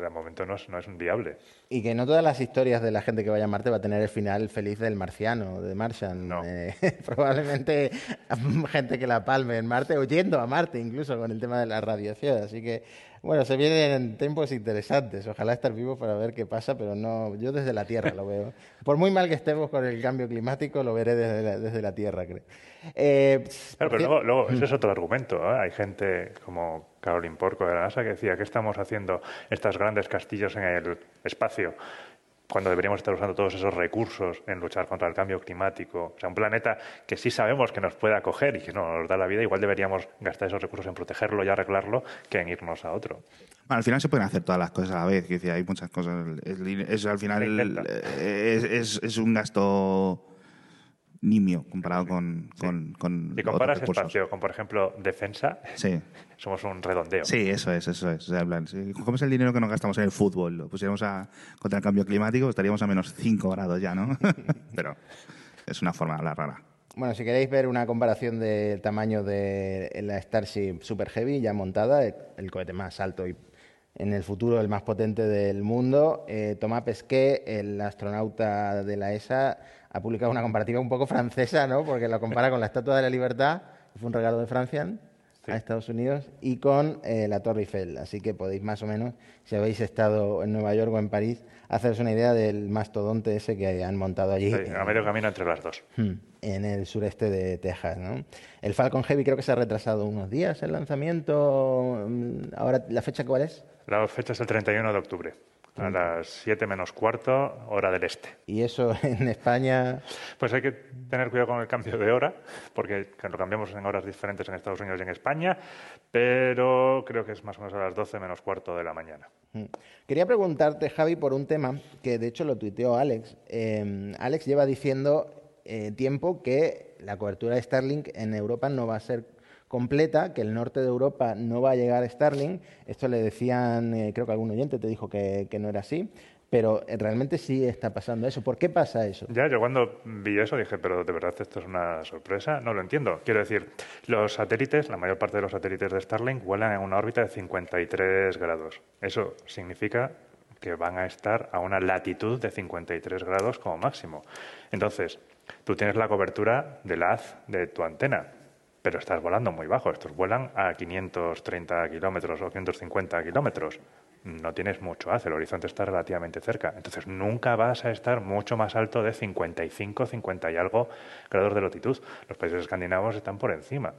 D: De momento no es, no es viable.
B: Y que no todas las historias de la gente que vaya a Marte va a tener el final feliz del marciano, de Martian.
D: No.
B: Eh, [LAUGHS] probablemente [LAUGHS] gente que la palme en Marte, o yendo a Marte incluso con el tema de la radiación. Así que, bueno, se vienen tiempos interesantes. Ojalá estar vivos para ver qué pasa, pero no, yo desde la Tierra lo veo. [LAUGHS] Por muy mal que estemos con el cambio climático, lo veré desde la, desde la Tierra, creo. Eh,
D: Claro, pero luego, luego ese es otro argumento. ¿eh? Hay gente como Caroline Porco de la NASA que decía que estamos haciendo estos grandes castillos en el espacio cuando deberíamos estar usando todos esos recursos en luchar contra el cambio climático. O sea, un planeta que sí sabemos que nos puede acoger y que no nos da la vida, igual deberíamos gastar esos recursos en protegerlo y arreglarlo que en irnos a otro.
C: Bueno, al final se pueden hacer todas las cosas a la vez. decir, hay muchas cosas. Es, es al final eh, es un gasto nimio comparado con, con, con
D: Si comparas espacio con, por ejemplo, defensa,
C: Sí, [LAUGHS]
D: somos un redondeo.
C: sí, eso es, eso es. O sea, plan, si cogemos el dinero que nos gastamos en el fútbol, lo pusiéramos a, contra el cambio climático, estaríamos a menos 5 grados ya, ¿no? [LAUGHS] Pero es una forma de hablar rara.
B: Bueno, si queréis ver una comparación del tamaño de la Starship Super Heavy ya montada, el, el cohete más alto y en el futuro el más potente del mundo, eh, Thomas Pesquet, el astronauta de la ESA, ha publicado una comparativa un poco francesa, ¿no? Porque la compara con la Estatua de la Libertad, que fue un regalo de Francia a Estados Unidos, y con eh, la Torre Eiffel. Así que podéis más o menos, si habéis estado en Nueva York o en París, haceros una idea del mastodonte ese que han montado allí.
D: Sí, a medio camino entre las dos.
B: Hmm, en el sureste de Texas. ¿no? El Falcon Heavy creo que se ha retrasado unos días el lanzamiento. Mm, Ahora, ¿la fecha cuál es?
D: La fecha es el 31 de octubre, a las 7 menos cuarto, hora del este.
B: Y eso [LAUGHS] en España.
D: Pues hay que tener cuidado con el cambio de hora, porque lo cambiamos en horas diferentes en Estados Unidos y en España, pero creo que es más o menos a las 12 menos cuarto de la mañana.
B: Mm. Quería preguntarte, Javi, por un tema que de hecho lo tuiteó Alex. Eh, Alex lleva diciendo eh, tiempo que la cobertura de Starlink en Europa no va a ser completa, que el norte de Europa no va a llegar a Starlink. Esto le decían, eh, creo que algún oyente te dijo que, que no era así, pero eh, realmente sí está pasando eso. ¿Por qué pasa eso?
D: Ya, yo cuando vi eso dije, pero de verdad esto es una sorpresa, no lo entiendo. Quiero decir, los satélites, la mayor parte de los satélites de Starlink vuelan en una órbita de 53 grados. Eso significa que van a estar a una latitud de 53 grados como máximo. Entonces, tú tienes la cobertura del haz de tu antena, pero estás volando muy bajo. Estos vuelan a 530 kilómetros o 550 kilómetros. No tienes mucho haz, el horizonte está relativamente cerca. Entonces nunca vas a estar mucho más alto de 55, 50 y algo grados de latitud. Los países escandinavos están por encima.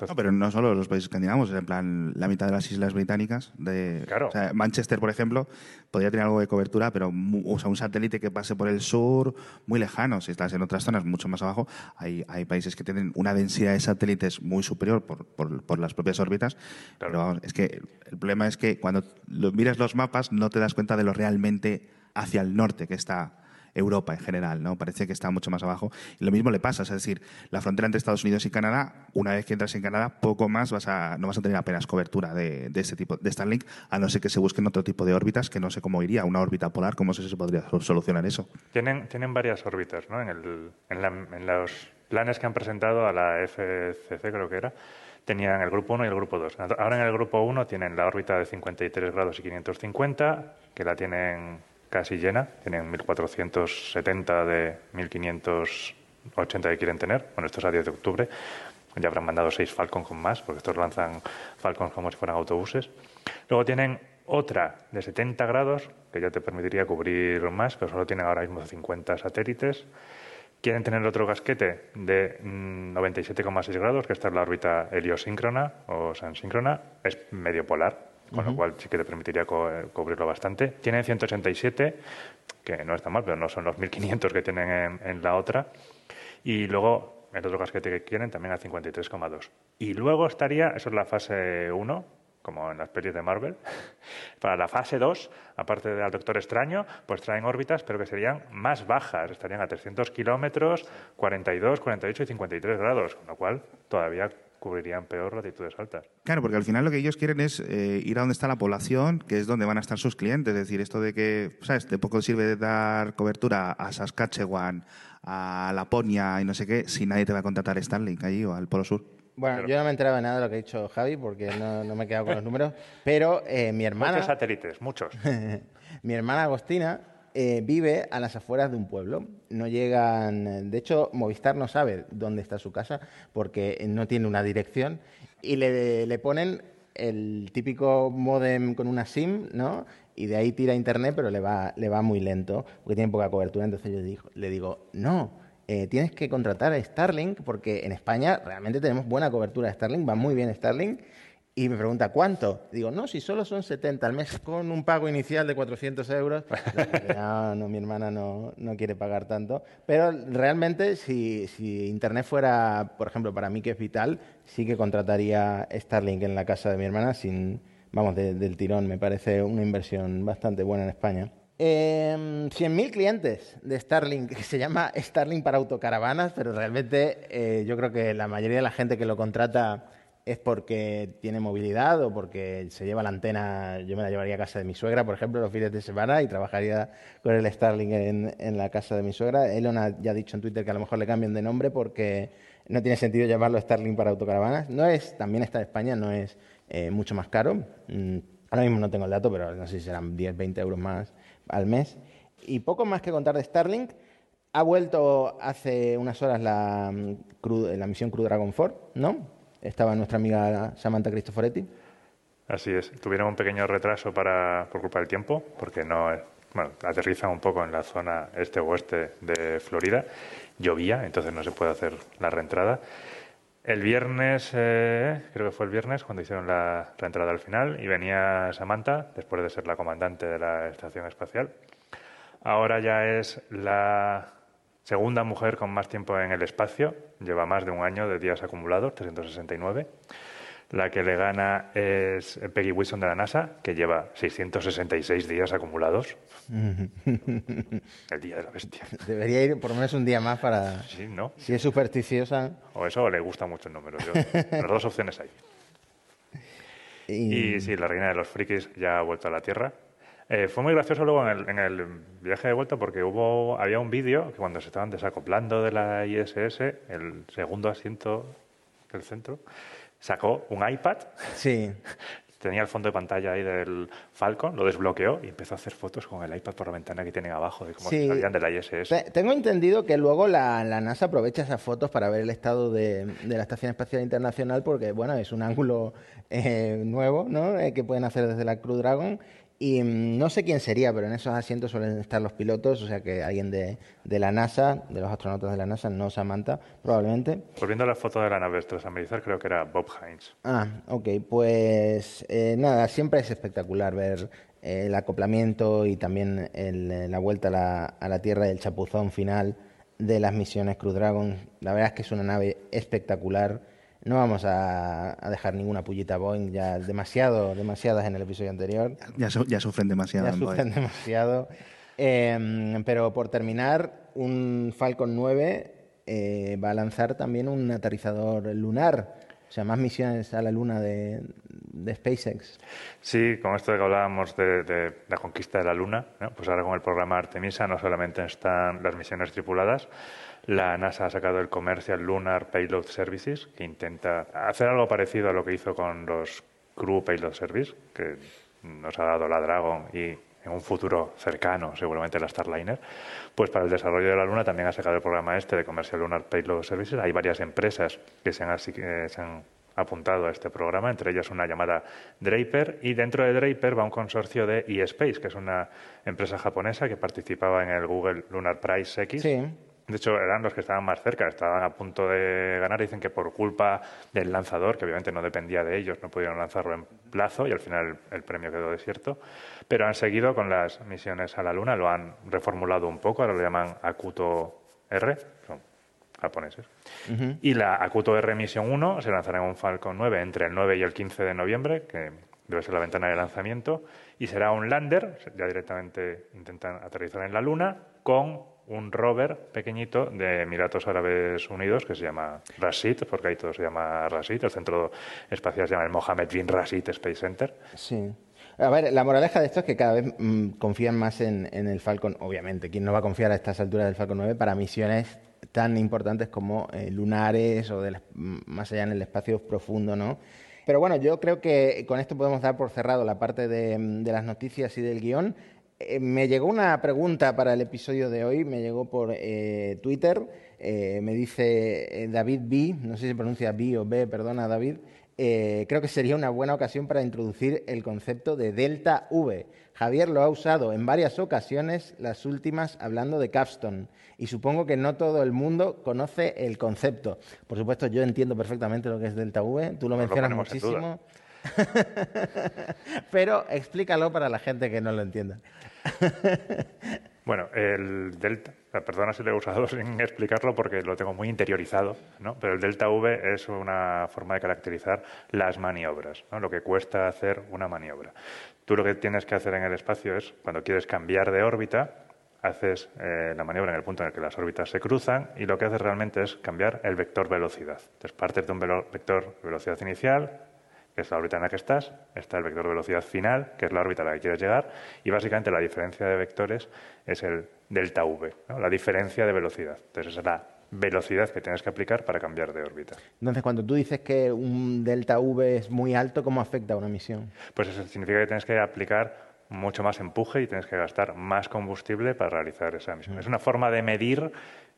C: No, pero no solo los países escandinavos, en plan la mitad de las islas británicas. De,
D: Claro.
C: o sea, Manchester, por ejemplo, podría tener algo de cobertura, pero o sea, un satélite que pase por el sur, muy lejano. Si estás en otras zonas mucho más abajo, hay, hay países que tienen una densidad de satélites muy superior por, por- por las propias órbitas. Pero vamos, es que el problema es que cuando lo- miras los mapas no te das cuenta de lo realmente hacia el norte que está Europa en general, ¿no? Parece que está mucho más abajo. Y lo mismo le pasa, es decir, la frontera entre Estados Unidos y Canadá, una vez que entras en Canadá, poco más vas a, no vas a tener apenas cobertura de, de este tipo de Starlink, a no ser que se busquen otro tipo de órbitas, que no sé cómo iría, una órbita polar, cómo se, podría sol- solucionar eso.
D: Tienen, tienen varias órbitas, ¿no? En, el- en la- en los planes que han presentado a la FCC, creo que era, tenían el grupo 1 y el grupo 2. Ahora en el grupo 1 tienen la órbita de 53 grados y 550, que la tienen casi llena, tienen 1470 de 1580 que quieren tener. Bueno, esto es a 10 de octubre. Ya habrán mandado seis Falcon con más, porque estos lanzan Falcon como si fueran autobuses. Luego tienen otra de 70 grados, que ya te permitiría cubrir más, pero solo tienen ahora mismo 50 satélites. Quieren tener otro casquete de mm, 97,6 grados, que esta es la órbita heliosíncrona o sansíncrona, es medio polar, con lo cual sí que te permitiría co- eh, cubrirlo bastante. Tienen 187, que no está mal, pero no son los 1500 que tienen en, en la otra. Y luego el otro casquete que quieren también a 53,2. Y luego estaría, eso es la fase 1, como en las pelis de Marvel. [LAUGHS] Para la fase 2, aparte del Doctor Extraño, pues traen órbitas, pero que serían más bajas. Estarían a 300 kilómetros, 42, 48 y 53 grados, con lo cual todavía cubrirían peor latitudes altas.
C: Claro, porque al final lo que ellos quieren es eh, ir a donde está la población, que es donde van a estar sus clientes. Es decir, esto de que, ¿sabes? De poco sirve dar cobertura a Saskatchewan, a Laponia y no sé qué si nadie te va a contratar Starlink allí o al Polo Sur?
B: Bueno, yo no me he enterado de nada de lo que ha dicho Javi porque no, no me he quedado con los números, pero eh, mi hermana...
D: Muchos satélites, muchos. [LAUGHS]
B: Mi hermana Agostina eh, vive a las afueras de un pueblo. No llegan. De hecho, Movistar no sabe dónde está su casa porque no tiene una dirección y le, le ponen el típico modem con una SIM, ¿no? Y de ahí tira internet, pero le va, le va muy lento porque tiene poca cobertura. Entonces yo digo- le digo, no. eh, tienes que contratar a Starlink porque en España realmente tenemos buena cobertura de Starlink, va muy bien Starlink. Y me pregunta, ¿cuánto? Digo, no, si solo son 70 al mes con un pago inicial de 400 euros. [LAUGHS] No, no, mi hermana no, no quiere pagar tanto. Pero realmente, si, si Internet fuera, por ejemplo, para mí que es vital, sí que contrataría Starlink en la casa de mi hermana sin, vamos, de- del tirón. Me parece una inversión bastante buena en España. Eh, 100.000 clientes de Starlink, que se llama Starlink para autocaravanas, pero realmente eh, yo creo que la mayoría de la gente que lo contrata es porque tiene movilidad o porque se lleva la antena. Yo me la llevaría a casa de mi suegra, por ejemplo, los fines de semana y trabajaría con el Starlink en, la casa de mi suegra. Elon ha ya dicho en Twitter que a lo mejor le cambien de nombre porque no tiene sentido llamarlo Starlink para autocaravanas. No es, también está en España, no es eh, mucho más caro. Mm, ahora mismo no tengo el dato, pero no sé si serán 10, 20 euros más al mes. Y poco más que contar de Starlink. Ha vuelto hace unas horas la, mm, la misión Crew Dragon 4, ¿no? Estaba nuestra amiga Samantha Cristoforetti.
D: Así es. Tuvieron un pequeño retraso para, por culpa del tiempo, porque no, bueno, aterrizan un poco en la zona este-oeste de Florida. Llovía, entonces no se puede hacer la reentrada. El viernes, eh, creo que fue el viernes, cuando hicieron la reentrada al final, y venía Samantha, después de ser la comandante de la estación espacial. Ahora ya es la segunda mujer con más tiempo en el espacio, lleva más de un año de días acumulados, 369. La que le gana es Peggy Wilson de la NASA, que lleva 666 días acumulados. [LAUGHS] El día de la bestia.
B: Debería ir por lo menos un día más para...
D: Sí, ¿no?
B: Si es supersticiosa.
D: O eso o le gusta mucho el número. Yo- las dos opciones hay. [LAUGHS]
B: Y,
D: Y sí, la reina de los frikis ya ha vuelto a la Tierra. Eh, fue muy gracioso luego en el, en el viaje de vuelta porque hubo había un vídeo que cuando se estaban desacoplando de la ISS, el segundo asiento del centro, sacó un iPad,
B: Sí, [LAUGHS]
D: tenía el fondo de pantalla ahí del Falcon, lo desbloqueó y empezó a hacer fotos con el iPad por la ventana que tienen abajo de cómo
B: Sí.
D: salían de la ISS.
B: Te- Tengo entendido que luego la, la NASA aprovecha esas fotos para ver el estado de, de la Estación Espacial Internacional porque, bueno, es un ángulo eh, nuevo, ¿no? Eh, que pueden hacer desde la Crew Dragon. Y mm, no sé quién sería, pero en esos asientos suelen estar los pilotos, o sea que alguien de, de la NASA, de los astronautas de la NASA, no Samantha, probablemente.
D: Volviendo a la foto de la nave tras amerizar, creo que era Bob Hines.
B: Ah, ok, pues eh, nada, siempre es espectacular ver eh, el acoplamiento y también el, eh, la vuelta a la, a la Tierra y el chapuzón final de las misiones Crew Dragon. La verdad es que es una nave espectacular. No vamos a, a dejar ninguna pullita Boeing, ya demasiado, demasiadas en el episodio anterior.
C: Ya, su- ya sufren demasiado.
B: Ya
C: en Boeing.
B: sufren demasiado. Eh, pero por terminar, un Falcon 9 eh, va a lanzar también un aterrizador lunar. O sea, más misiones a la luna de, de SpaceX.
D: Sí, con esto de que hablábamos de, de la conquista de la Luna, ¿no? pues ahora con el programa Artemisa no solamente están las misiones tripuladas, la NASA ha sacado el Commercial Lunar Payload Services, que intenta hacer algo parecido a lo que hizo con los Crew Payload Service, que nos ha dado la Dragon y en un futuro cercano seguramente la Starliner, pues para el desarrollo de la Luna también ha sacado el programa este de Commercial Lunar Payload Services. Hay varias empresas que se han, eh, apuntado a este programa, entre ellas una llamada Draper, y dentro de Draper va un consorcio de eSpace, que es una empresa japonesa que participaba en el Google Lunar Prize X.
B: Sí.
D: De hecho, eran los que estaban más cerca, estaban a punto de ganar. Dicen que por culpa del lanzador, que obviamente no dependía de ellos, no pudieron lanzarlo en plazo y al final el, premio quedó desierto. Pero han seguido con las misiones a la Luna, lo han reformulado un poco, ahora lo llaman Akuto R, son japoneses. Y la Akuto R Misión 1 se lanzará en un Falcon 9 entre el 9 y el 15 de noviembre, que debe ser la ventana de lanzamiento, y será un lander, ya directamente intentan aterrizar en la Luna, con un rover pequeñito de Emiratos Árabes Unidos que se llama Rashid, porque ahí todo se llama Rashid, el centro espacial se llama el Mohammed bin Rashid Space Center.
B: Sí. A ver, la moraleja de esto es que cada vez mm, confían más en, el Falcon, obviamente. ¿Quién no va a confiar a estas alturas del Falcon 9 para misiones tan importantes como eh, lunares o mm, más allá en el espacio profundo, ¿no? Pero bueno, yo creo que con esto podemos dar por cerrado la parte de, mm, de las noticias y del guion. Eh, me llegó una pregunta para el episodio de hoy, me llegó por eh, Twitter, eh, me dice eh, David B, no sé si pronuncia B o B, perdona David, eh, creo que sería una buena ocasión para introducir el concepto de delta V. Javier lo ha usado en varias ocasiones, las últimas hablando de capstone, y supongo que no todo el mundo conoce el concepto. Por supuesto, yo entiendo perfectamente lo que es delta V, tú lo
D: Nos
B: mencionas muchísimo, [LAUGHS] pero explícalo para la gente que no lo entienda. [LAUGHS]
D: Bueno, el delta, perdona si lo he usado [LAUGHS] sin explicarlo porque lo tengo muy interiorizado, ¿no? pero el delta V es una forma de caracterizar las maniobras, lo que cuesta hacer una maniobra. Tú lo que tienes que hacer en el espacio es, cuando quieres cambiar de órbita, haces eh, la maniobra en el punto en el que las órbitas se cruzan y lo que haces realmente es cambiar el vector velocidad. Entonces partes de un vector velocidad inicial, que es la órbita en la que estás, está el vector de velocidad final, que es la órbita a la que quieres llegar, y básicamente la diferencia de vectores es el delta V, ¿no? la diferencia de velocidad. Entonces esa es la velocidad que tienes que aplicar para cambiar de órbita.
B: Entonces, cuando tú dices que un delta V es muy alto, ¿cómo afecta a una misión?
D: Pues eso significa que tienes que aplicar mucho más empuje y tienes que gastar más combustible para realizar esa misión. Es una forma de medir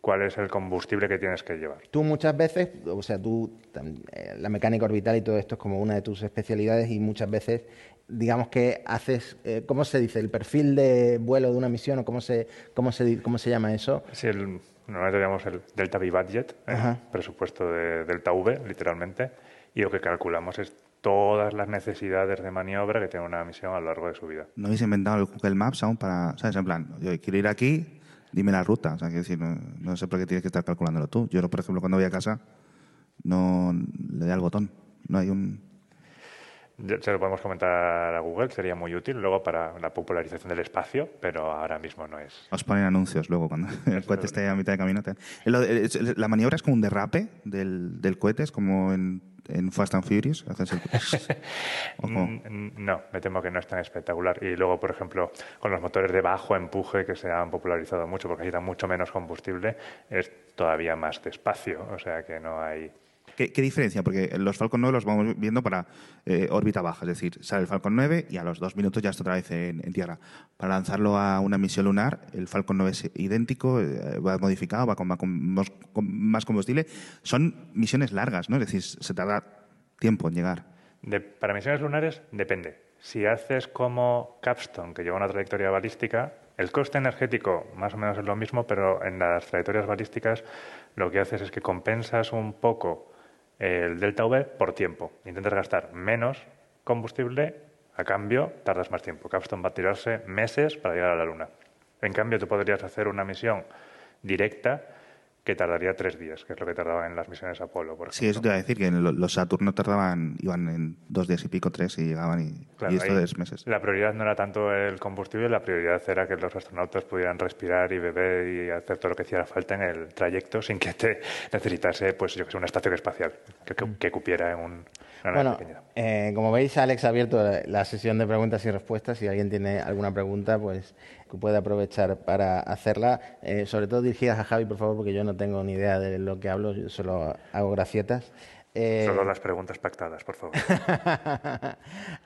D: cuál es el combustible que tienes que llevar.
B: Tú muchas veces, o sea, tú, eh, la mecánica orbital y todo esto es como una de tus especialidades y muchas veces, digamos que haces, eh, ¿cómo se dice? El perfil de vuelo de una misión o cómo se, cómo se, di- cómo se llama eso.
D: Sí, el, normalmente llamamos el Delta V Budget, ¿eh? Presupuesto de Delta V, literalmente, y lo que calculamos es todas las necesidades de maniobra que tiene una misión a lo largo de su vida.
C: No habéis inventado el Google Maps aún para, ¿sabes? En plan, yo quiero ir aquí, dime la ruta. O sea, quiero decir, no, no sé por qué tienes que estar calculándolo tú. Yo, por ejemplo, cuando voy a casa, no le doy al botón. No hay un...
D: Se lo podemos comentar a Google, sería muy útil luego para la popularización del espacio, pero ahora mismo no es.
C: Os ponen anuncios luego cuando [LAUGHS] el cohete esté a mitad de camino. Lo- es- La maniobra es como un derrape del, del cohete, es como en, en Fast and Furious. El... [LAUGHS] ¿O cómo?
D: Mm, No, me temo que no es tan espectacular. Y luego, por ejemplo, con los motores de bajo empuje que se han popularizado mucho porque necesitan mucho menos combustible, es todavía más despacio. O sea que no hay.
C: ¿Qué, diferencia? Porque los Falcon 9 los vamos viendo para eh, órbita baja, es decir, sale el Falcon 9 y a los dos minutos ya está otra vez en, Tierra. Para lanzarlo a una misión lunar, el Falcon 9 es idéntico, eh, va modificado, va con, ma- con más combustible. Son misiones largas, ¿no? Es decir, se tarda tiempo en llegar.
D: Para misiones lunares depende. Si haces como Capstone, que lleva una trayectoria balística, el coste energético más o menos es lo mismo, pero en las trayectorias balísticas lo que haces es que compensas un poco el delta V por tiempo. Intentas gastar menos combustible, a cambio tardas más tiempo. Capstone va a tirarse meses para llegar a la Luna. En cambio, tú podrías hacer una misión directa que tardaría tres días, que es lo que tardaba en las misiones Apolo, por ejemplo.
C: Sí, eso te iba a decir, que lo- los Saturno tardaban, iban en dos días y pico, tres, y llegaban y,
D: Claro,
C: y esto es meses.
D: La prioridad no era tanto el combustible, la prioridad era que los astronautas pudieran respirar y beber y hacer todo lo que hiciera falta en el trayecto sin que te necesitase, pues yo que sé, una estación espacial que, que, que cupiera en un,
B: Bueno, eh, como veis, Alex ha abierto la sesión de preguntas y respuestas. Si alguien tiene alguna pregunta, pues puede aprovechar para hacerla. Eh, sobre todo dirigidas a Javi, por favor, porque yo no tengo ni idea de lo que hablo, yo solo hago gracietas. Eh,
D: Solo las preguntas pactadas, por favor. [LAUGHS]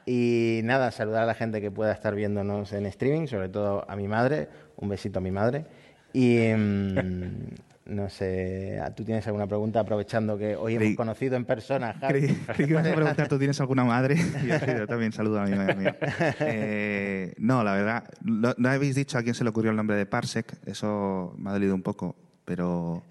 B: y nada, saludar a la gente que pueda estar viéndonos en streaming, sobre todo a mi madre. Un besito a mi madre. Y mm, no sé, ¿tú tienes alguna pregunta aprovechando que hoy hemos
C: Creí-
B: conocido en persona?
C: Creí, [LAUGHS] creí que ibas a preguntar, ¿tú tienes alguna madre? [LAUGHS] Y yo, sí, yo también saludo a mi madre mía. Eh, no, la verdad, no, no habéis dicho a quién se le ocurrió el nombre de Parsec, eso me ha dolido un poco, pero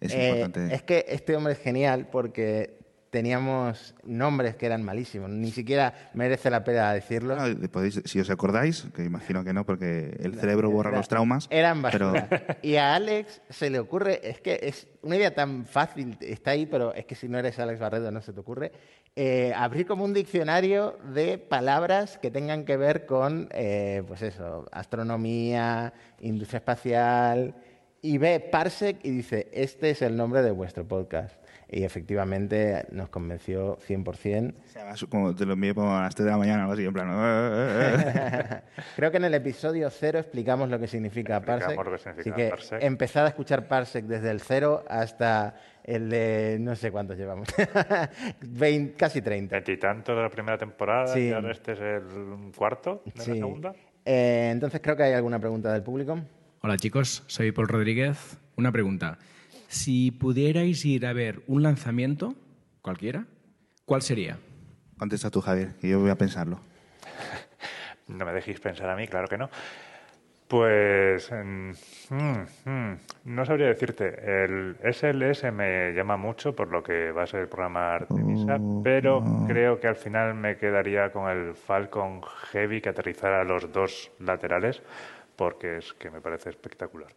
C: es
B: Eh,
C: importante.
B: Es que este hombre es genial porque teníamos nombres que eran malísimos. Ni siquiera merece la pena decirlo.
C: Bueno, podéis- si os acordáis, que imagino que no, porque el cerebro borra los traumas.
B: Eran
C: pero
B: basura. [LAUGHS] Y a Alex se le ocurre, es que es una idea tan fácil, está ahí, pero es que si no eres Alex Barredo no se te ocurre, eh, abrir como un diccionario de palabras que tengan que ver con, eh, pues eso, astronomía, industria espacial, y ve Parsec y dice, este es el nombre de vuestro podcast. Y efectivamente nos convenció 100%.
C: O sea, como te lo envié como a las 3 de la mañana, algo así, en plan... [LAUGHS]
B: Creo que en el episodio cero explicamos lo que significa
D: Explicamos
B: Parsec.
D: lo que significa
B: así que
D: Parsec.
B: empezad a escuchar Parsec desde el cero hasta el de no sé cuántos llevamos. [LAUGHS] 20, casi 30.
D: Veintitantos de la primera temporada
B: Sí.
D: y ahora este es el cuarto de la
B: Sí.
D: segunda.
B: Eh, entonces creo que hay alguna pregunta del público.
E: Hola chicos, soy Paul Rodríguez. Una pregunta. Si pudierais ir a ver un lanzamiento, cualquiera, ¿cuál sería?
C: Contesta tú, Javier, que yo voy a pensarlo. [LAUGHS]
D: No me dejéis pensar a mí, claro que no. Pues mm, mm, mm, no sabría decirte. El SLS me llama mucho por lo que va a ser el programa Artemisa, pero creo que al final me quedaría con el Falcon Heavy que aterrizara los dos laterales, porque es que me parece espectacular.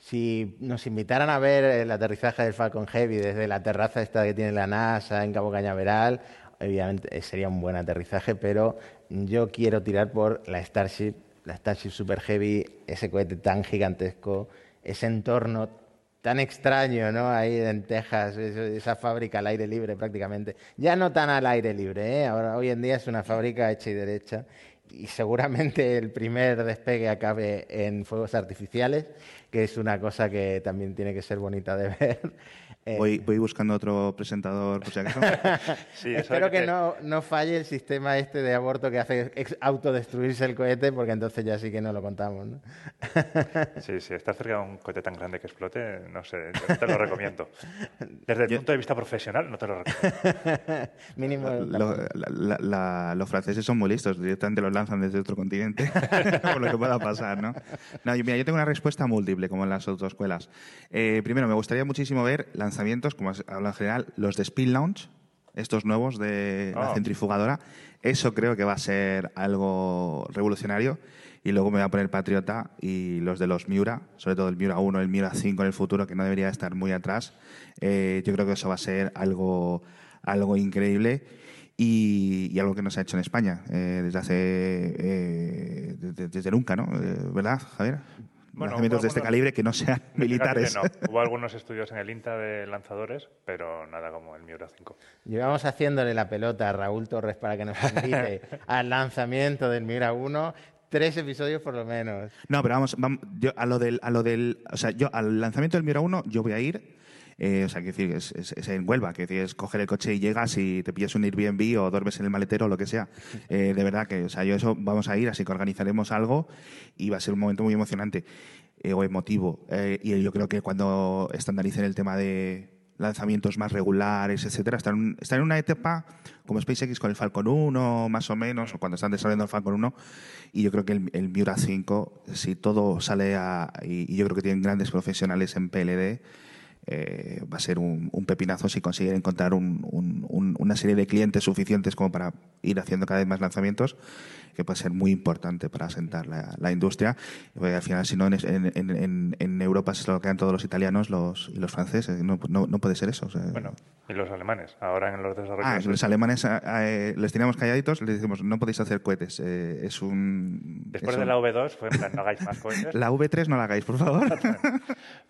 B: Si nos invitaran a ver el aterrizaje del Falcon Heavy desde la terraza esta que tiene la NASA en Cabo Cañaveral, obviamente eh, sería un buen aterrizaje, pero yo quiero tirar por la Starship, la Starship Super Heavy, ese cohete tan gigantesco, ese entorno tan extraño, ¿no? Ahí en Texas, esa fábrica al aire libre prácticamente. Ya no tan al aire libre, ¿eh? Ahora, hoy en día es una fábrica hecha y derecha y seguramente el primer despegue acabe en fuegos artificiales, que es una cosa que también tiene que ser bonita de ver. Eh,
C: Voy, voy buscando otro presentador, por si acaso. [LAUGHS]
D: Sí,
B: espero que
D: te-
B: no, no falle el sistema este de aborto que hace autodestruirse el cohete, porque entonces ya sí que no lo contamos. ¿no? [LAUGHS]
D: Sí, sí, estar cerca de un cohete tan grande que explote, no sé, yo te lo recomiendo. Desde el punto de vista profesional, no te lo recomiendo. [LAUGHS]
B: Mínimo. la-
C: Lo- la- la- la- los franceses son muy listos, directamente los lanzan desde otro continente, por lo que pueda pasar, ¿no? No, yo, mira, yo tengo una respuesta múltiple, como en las autoescuelas. Eh, primero, me gustaría muchísimo ver lanzamientos, como habla en general, los de Spin Launch, estos nuevos de la
D: Oh.
C: centrifugadora. Eso creo que va a ser algo revolucionario. Y luego me voy a poner Patriota y los de los Miura, sobre todo el Miura 1, el Miura 5 en el futuro, que no debería estar muy atrás. Eh, yo creo que eso va a ser algo, algo increíble y, y algo que no se ha hecho en España eh, desde hace eh, desde, desde nunca, ¿no? Eh, ¿Verdad, Javier?
D: Bueno,
C: Lanzamientos de este
D: algunos-
C: calibre que no sean [LAUGHS] militares.
D: no. Hubo [LAUGHS] algunos estudios en el INTA de lanzadores, pero nada como el Miura 5.
B: Llevamos haciéndole la pelota a Raúl Torres para que nos [LAUGHS] invite al lanzamiento del Mira 1. Tres episodios por lo menos.
C: No, pero vamos, vamos yo a lo del, a lo del, o sea, yo al lanzamiento del Mira 1 yo voy a ir, eh, o sea, que decir, es, es- es en Huelva, que decir, es coger el coche y llegas y te pillas un Airbnb o duermes en el maletero o lo que sea. Eh, de verdad que, o sea, yo eso vamos a ir, así que organizaremos algo y va a ser un momento muy emocionante eh, o emotivo. Y yo creo que cuando estandaricen el tema de lanzamientos más regulares, etcétera, están, están en una etapa como SpaceX con el Falcon 1, más o menos, o cuando están desarrollando el Falcon 1, y yo creo que el, el Miura 5, si todo sale a... Y, y yo creo que tienen grandes profesionales en PLD, eh, va a ser un, un pepinazo si consiguen encontrar un- un- un- una serie de clientes suficientes como para ir haciendo cada vez más lanzamientos, que puede ser muy importante para asentar la, la industria. Porque al final, si no, en, en- en- en- Europa se lo quedan todos los italianos los, y los franceses. No, no, no puede ser eso. o sea,
D: Bueno, y los alemanes, ahora en los desarrollos.
C: Ah, los alemanes ah, eh, les teníamos calladitos, les decimos, no podéis hacer cohetes. eh, es un...
D: Después
C: es
D: de la V2 fue en plan, no hagáis más cohetes. [LAUGHS]
C: La V3 no la hagáis, por favor. [LAUGHS]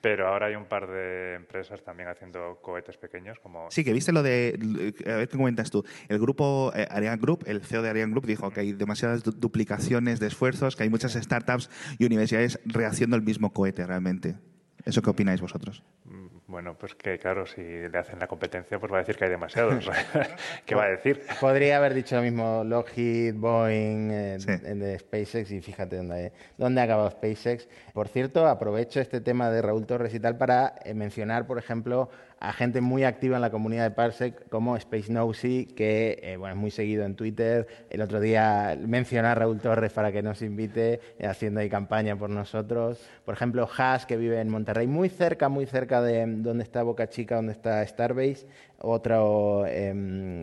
D: Pero ahora hay un par de empresas también haciendo cohetes pequeños, como
C: Sí, que viste lo de. A ver qué comentas tú. El grupo eh, Ariane Group, el CEO de Ariane Group, dijo que hay demasiadas du- duplicaciones de esfuerzos, que hay muchas startups y universidades rehaciendo el mismo cohete realmente. ¿Eso qué opináis vosotros?
D: Mm, Bueno, pues que claro, si le hacen la competencia, pues va a decir que hay demasiados. [LAUGHS] [LAUGHS] ¿Qué va a decir?
B: Podría haber dicho lo mismo Lockheed, Boeing, eh,
C: Sí.
B: en de SpaceX y fíjate dónde, dónde ha acabado SpaceX. Por cierto, aprovecho este tema de Raúl Torres y tal para eh, mencionar, por ejemplo, a gente muy activa en la comunidad de Parsec como Space Nosy, que eh, bueno, es muy seguido en Twitter. El otro día mencioné a Raúl Torres para que nos invite, eh, haciendo ahí campaña por nosotros. Por ejemplo, Haas, que vive en Monterrey, muy cerca, muy cerca de donde está Boca Chica, donde está Starbase. Otro em,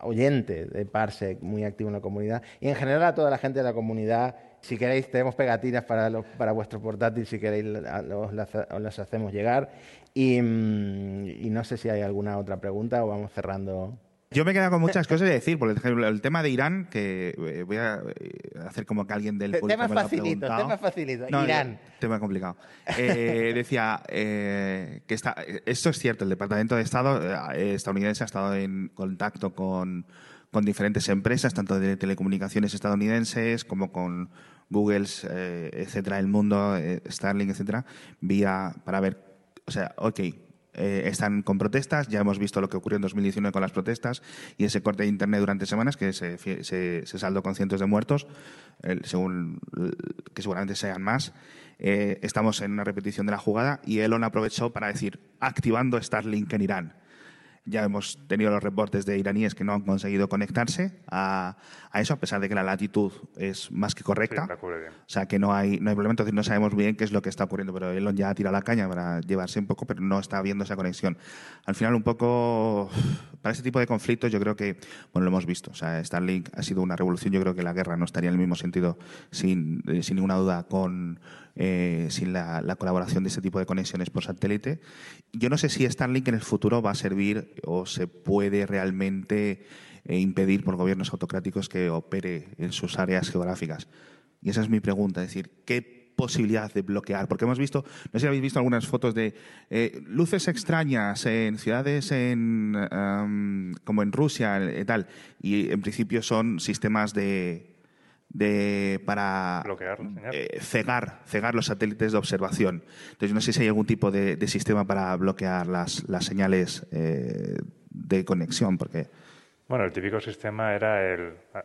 B: oyente de Parsec, muy activo en la comunidad. Y en general a toda la gente de la comunidad. Si queréis, tenemos pegatinas para, los- para vuestro portátil, si queréis, las, os las hacemos llegar. Mm, y no sé si hay alguna otra pregunta o vamos cerrando.
C: Yo me he quedado con muchas cosas de decir. Por ejemplo, el tema de Irán, que eh, voy a eh, hacer como que alguien del público
B: Tema
C: me lo ha
B: facilito, tema facilito.
C: No,
B: Irán.
C: tema complicado. Eh, decía eh, que está, esto es cierto, el Departamento de Estado estadounidense ha estado en contacto con, con diferentes empresas, tanto de telecomunicaciones estadounidenses como con Google, eh, etcétera, el mundo, Starlink, etcétera, vía para ver, o sea, ok, eh, están con protestas, ya hemos visto lo que ocurrió en 2019 con las protestas y ese corte de Internet durante semanas que se, se, saldó con cientos de muertos, según que seguramente sean más. Eh, estamos en una repetición de la jugada y Elon aprovechó para decir, activando Starlink en Irán. Ya hemos tenido los reportes de iraníes que no han conseguido conectarse a, a eso, a pesar de que la latitud es más que correcta.
D: Sí, bien.
C: O sea, que no hay, no hay problema, entonces no sabemos bien qué es lo que está ocurriendo, pero Elon ya ha tirado la caña para llevarse un poco, pero no está viendo esa conexión. Al final, un poco, para ese tipo de conflictos, yo creo que, bueno, lo hemos visto. O sea, Starlink ha sido una revolución, yo creo que la guerra no estaría en el mismo sentido, sin, eh, sin ninguna duda, con, eh, sin la, la colaboración de este tipo de conexiones por satélite. Yo no sé si Starlink en el futuro va a servir o se puede realmente eh, impedir por gobiernos autocráticos que opere en sus áreas geográficas. Y esa es mi pregunta, es decir, ¿qué posibilidad de bloquear? Porque hemos visto, no sé si habéis visto algunas fotos de eh, luces extrañas en ciudades en, como en Rusia y tal, y en principio son sistemas de, de para
D: Bloquear
C: eh, cegar, cegar los satélites de observación. Entonces, no sé si hay algún tipo de, de sistema para bloquear las, las señales eh, de conexión, porque
D: Bueno, el típico sistema era el. ah,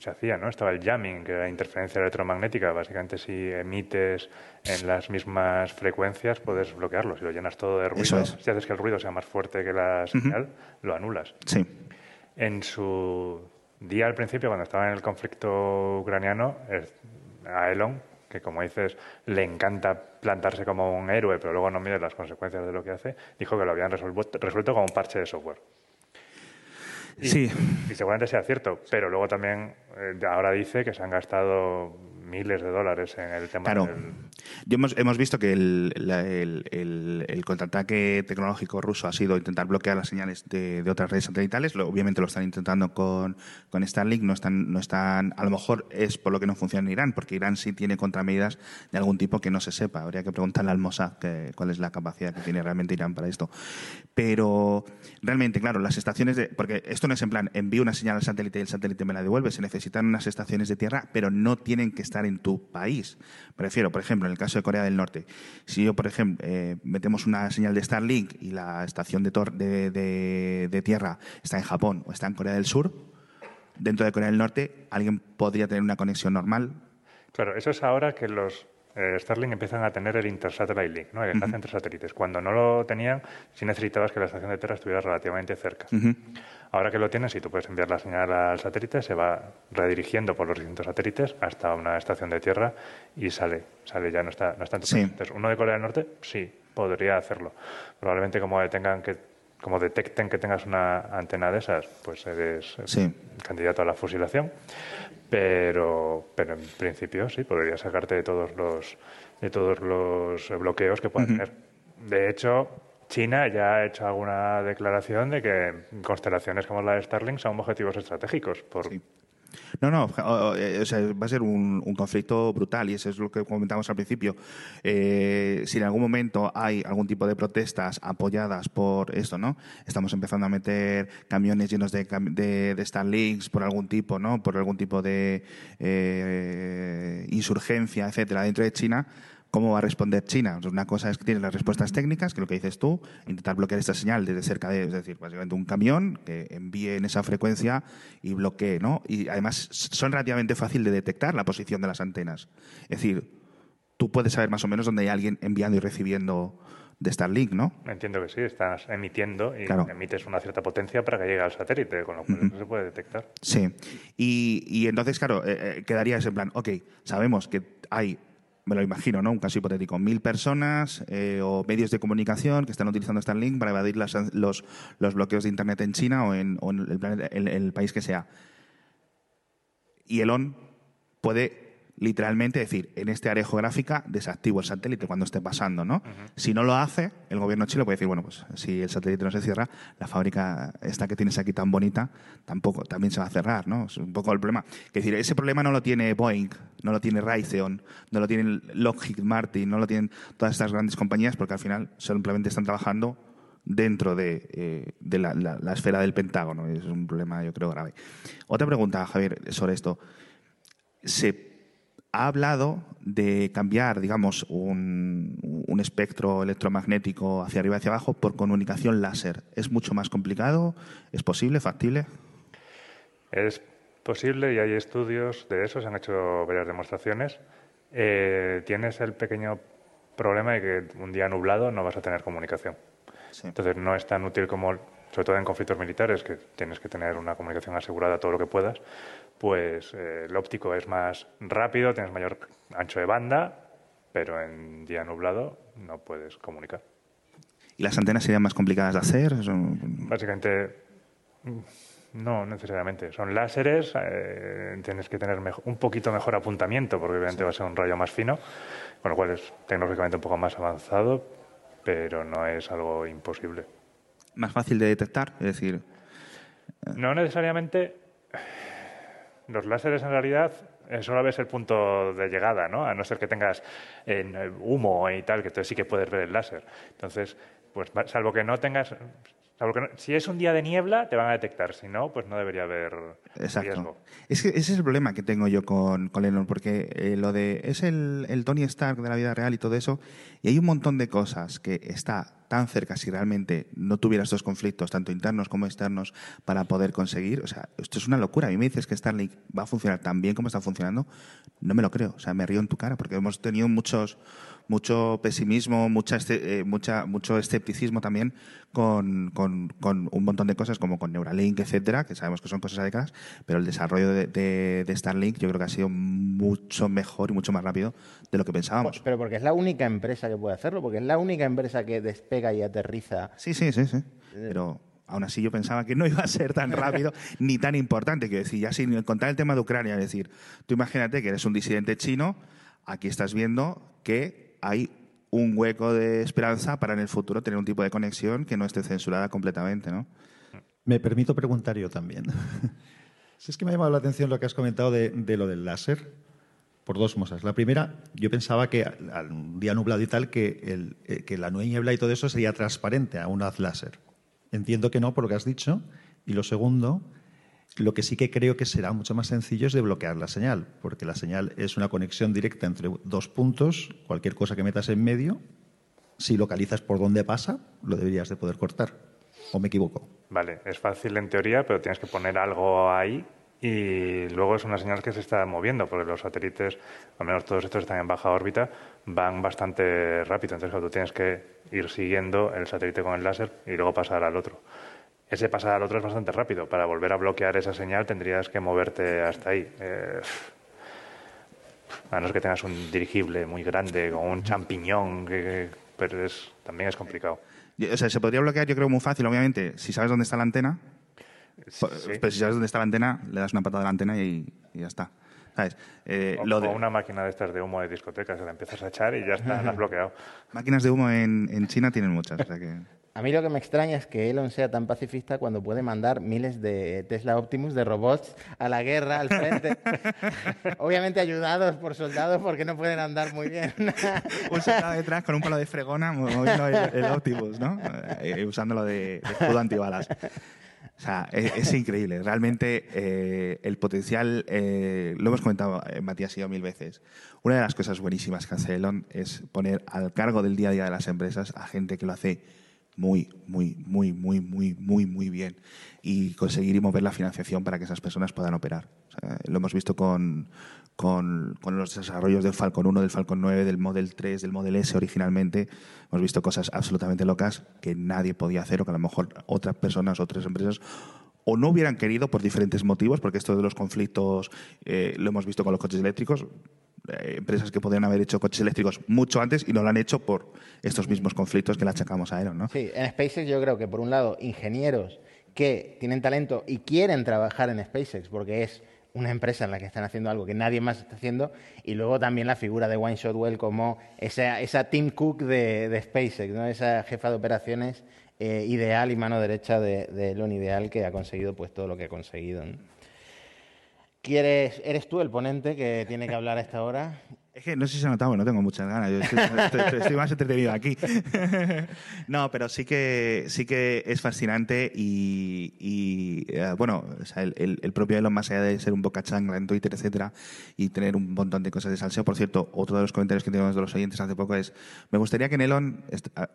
D: Se hacía, ¿no? Estaba el jamming, que era interferencia electromagnética. Básicamente, si emites en las mismas frecuencias, puedes bloquearlo. Si lo llenas todo de ruido,
C: es.
D: si haces que el ruido sea más fuerte que la señal, lo anulas.
C: sí.
D: En su día al principio, cuando estaba en el conflicto ucraniano, a Elon, que como dices, le encanta plantarse como un héroe, pero luego no mide las consecuencias de lo que hace, dijo que lo habían resuelto, resuelto con un parche de software. Y,
C: Sí.
D: y seguramente sea cierto, pero luego también eh, ahora dice que se han gastado miles de dólares en el tema
C: Claro.
D: del...
C: Yo hemos, hemos visto que el, la- el- el- el contraataque tecnológico ruso ha sido intentar bloquear las señales de, de otras redes satelitales. Lo- obviamente lo están intentando con, con Starlink. No están, no están, a lo mejor es por lo que no funciona en Irán, porque Irán sí tiene contramedidas de algún tipo que no se sepa. Habría que preguntarle al Mossad que- cuál es la capacidad que tiene realmente Irán para esto. Pero realmente, claro, las estaciones de. Porque esto no es en plan, envío una señal al satélite y el satélite me la devuelve. Se necesitan unas estaciones de tierra, pero no tienen que estar en tu país. Prefiero, por ejemplo, en el caso de Corea del Norte, si yo, por ejemplo, eh, metemos una señal de Starlink y la estación de, tor- de, de- de tierra está en Japón o está en Corea del Sur, dentro de Corea del Norte, alguien podría tener una conexión normal.
D: Claro, eso es ahora que los eh, Starlink empiezan a tener el Intersatellite Link, ¿no? el enlace entre satélites. Cuando no lo tenían, sí necesitabas que la estación de Tierra estuviera relativamente cerca. Ahora que lo tienes, si tú puedes enviar la señal al satélite, se va redirigiendo por los distintos satélites hasta una estación de Tierra y sale, sale ya no está, no está en tu
C: Sí.
D: Entonces, uno de Corea del Norte, sí, podría hacerlo. Probablemente como detengan que como detecten que tengas una antena de esas, pues eres eh,
C: Sí.
D: candidato a la fusilación. Pero, pero en principio sí, podría sacarte de todos los, de todos los bloqueos que puedan tener. De hecho, China ya ha hecho alguna declaración de que constelaciones como la de Starlink son objetivos estratégicos. Por,
C: Sí. No, no, o, sea, va a ser un, conflicto brutal y eso es lo que comentamos al principio. Eh, si en algún momento hay algún tipo de protestas apoyadas por esto, ¿no? Estamos empezando a meter camiones llenos de, de Starlinks por algún tipo, ¿no? Por algún tipo de eh, insurgencia, etcétera, dentro de China. ¿Cómo va a responder China? Una cosa es que tiene las respuestas técnicas, que es lo que dices tú, intentar bloquear esta señal desde cerca de, es decir, básicamente un camión que envíe en esa frecuencia y bloquee, ¿no? Y además son relativamente fácil de detectar la posición de las antenas. Es decir, tú puedes saber más o menos dónde hay alguien enviando y recibiendo de Starlink, ¿no?
D: Entiendo que sí, estás emitiendo y
C: Claro.
D: emites una cierta potencia para que llegue al satélite, con lo cual eso se puede detectar.
C: Sí. Y, y entonces, claro, eh, eh, quedaría ese plan, ok, sabemos que hay, me lo imagino, ¿no? Un caso hipotético, mil personas eh, o medios de comunicación que están utilizando Starlink para evadir los, bloqueos de Internet en China o en el país que sea. Y Elon puede literalmente decir, en este área geográfica desactivo el satélite cuando esté pasando, ¿no? Si no lo hace, el gobierno chile puede decir, bueno, pues si el satélite no se cierra, la fábrica esta que tienes aquí tan bonita, tampoco, también se va a cerrar, ¿no? Es un poco el problema. Es decir, ese problema no lo tiene Boeing, no lo tiene Raytheon, no lo tiene Lockheed Martin, no lo tienen todas estas grandes compañías, porque al final simplemente están trabajando dentro de, eh, de la, la- la esfera del Pentágono. Es un problema, yo creo, grave. Otra pregunta, Javier, sobre esto. Se ha hablado de cambiar, digamos, un, un espectro electromagnético hacia arriba y hacia abajo por comunicación láser. ¿Es mucho más complicado? ¿Es posible? ¿Factible?
D: Es posible y hay estudios de eso, se han hecho varias demostraciones. Eh, tienes el pequeño problema de que un día nublado no vas a tener comunicación.
C: Sí.
D: Entonces no es tan útil como, sobre todo en conflictos militares, que tienes que tener una comunicación asegurada todo lo que puedas, pues eh, el óptico es más rápido, tienes mayor ancho de banda, pero en día nublado no puedes comunicar.
C: ¿Y las antenas serían más complicadas de hacer?
D: Básicamente, mm, no necesariamente. Son láseres, eh, tienes que tener un poquito mejor apuntamiento, porque obviamente va a ser un rayo más fino, con lo cual es tecnológicamente un poco más avanzado, pero no es algo imposible.
C: ¿Más fácil de detectar? Es decir,
D: No necesariamente. Los láseres en realidad eh, solo ves el punto de llegada, ¿no? A no ser que tengas eh, humo y tal, que entonces sí que puedes ver el láser. Entonces, pues salvo que no tengas. Salvo que no- si es un día de niebla, te van a detectar. Si no, pues no debería haber
C: Exacto.
D: riesgo.
C: Es que ese es el problema que tengo yo con, con Lennon, porque eh, lo de es el, el Tony Stark de la vida real y todo eso, y hay un montón de cosas que está tan cerca si realmente no tuviera estos conflictos, tanto internos como externos, para poder conseguir. O sea, esto es una locura. A mí me dices que Starlink va a funcionar tan bien como está funcionando, no me lo creo. O sea, me río en tu cara, porque hemos tenido muchos mucho pesimismo, mucha, este- eh, mucha, mucho escepticismo también con, con- con un montón de cosas como con Neuralink, etcétera, que sabemos que son cosas adecuadas, pero el desarrollo de, Starlink yo creo que ha sido mucho mejor y mucho más rápido de lo que pensábamos.
B: Pero porque es la única empresa que puede hacerlo, porque es la única empresa que despega y aterriza.
C: Sí, sí, sí, sí. Pero aún así yo pensaba que no iba a ser tan rápido [LAUGHS] ni tan importante. Quiero decir, ya sin contar el tema de Ucrania, es decir, tú imagínate que eres un disidente chino, aquí estás viendo que hay un hueco de esperanza para en el futuro tener un tipo de conexión que no esté censurada completamente, ¿no?
F: Me permito preguntar yo también. [LAUGHS] si es que me ha llamado la atención lo que has comentado de, de lo del láser, por dos cosas. La primera, yo pensaba que al un día nublado y tal, que, el, eh, que la niebla y todo eso sería transparente a un haz láser. Entiendo que no, por lo que has dicho. Y lo segundo, lo que sí que creo que será mucho más sencillo es de bloquear la señal, porque la señal es una conexión directa entre dos puntos, cualquier cosa que metas en medio, si localizas por dónde pasa, lo deberías de poder cortar. ¿O me equivoco?
D: Vale, es fácil en teoría, pero tienes que poner algo ahí y luego es una señal que se está moviendo, porque los satélites, al menos todos estos están en baja órbita, van bastante rápido. Entonces, claro, tú tienes que ir siguiendo el satélite con el láser y luego pasar al otro. Ese pasar al otro es bastante rápido. Para volver a bloquear esa señal tendrías que moverte hasta ahí. Eh, a no ser que tengas un dirigible muy grande o un champiñón, que, pero es, también es complicado.
C: O sea, se podría bloquear, yo creo, muy fácil, obviamente, si sabes dónde está la antena.
D: Sí.
C: Pero si sabes dónde está la antena, le das una patada a la antena y, y ya está. ¿Sabes? Eh,
D: O,
C: lo
D: o
C: de
D: una máquina de estas de humo de discoteca, se la empiezas a echar y ya está, la has bloqueado. [LAUGHS]
C: máquinas de humo en, en China tienen muchas. O sea que...
B: A mí lo que me extraña es que Elon sea tan pacifista cuando puede mandar miles de Tesla Optimus de robots a la guerra, al frente. [LAUGHS] Obviamente ayudados por soldados porque no pueden andar muy bien. [LAUGHS]
C: un soldado detrás con un palo de fregona mo- moviendo el, el Optimus, ¿no? Eh, usándolo de, de escudo antibalas. O sea, es, increíble. Realmente eh, el potencial, eh, lo hemos comentado eh, Matías y yo mil veces. Una de las cosas buenísimas que hace Elon es poner al cargo del día a día de las empresas a gente que lo hace muy, muy, muy, muy, muy, muy, muy bien y conseguir y mover la financiación para que esas personas puedan operar. Lo hemos visto con, con, con los desarrollos del Falcon 1, del Falcon 9, del Model 3, del Model S originalmente. Hemos visto cosas absolutamente locas que nadie podía hacer o que a lo mejor otras personas, otras empresas o no hubieran querido por diferentes motivos, porque esto de los conflictos eh, lo hemos visto con los coches eléctricos, eh, empresas que podrían haber hecho coches eléctricos mucho antes y no lo han hecho por estos mismos conflictos que le achacamos a Elon, ¿no?
B: Sí, en SpaceX yo creo que por un lado ingenieros que tienen talento y quieren trabajar en SpaceX porque es una empresa en la que están haciendo algo que nadie más está haciendo, y luego también la figura de Wayne Shotwell como esa, esa Tim Cook de, de SpaceX, ¿no? esa jefa de operaciones eh, ideal y mano derecha de, de Ideal que ha conseguido pues todo lo que ha conseguido. ¿Quieres, ¿Eres tú el ponente que tiene que hablar a esta hora?
C: Es que no sé si se ha notado, no tengo muchas ganas. Yo estoy, más entretenido aquí. [LAUGHS] no, pero sí que, sí que es fascinante y, eh, bueno, el, propio Elon, más allá de ser un boca chancla en Twitter, etcétera, y tener un montón de cosas de salseo. Por cierto, otro de los comentarios que tenemos de los oyentes hace poco es: me gustaría que en Elon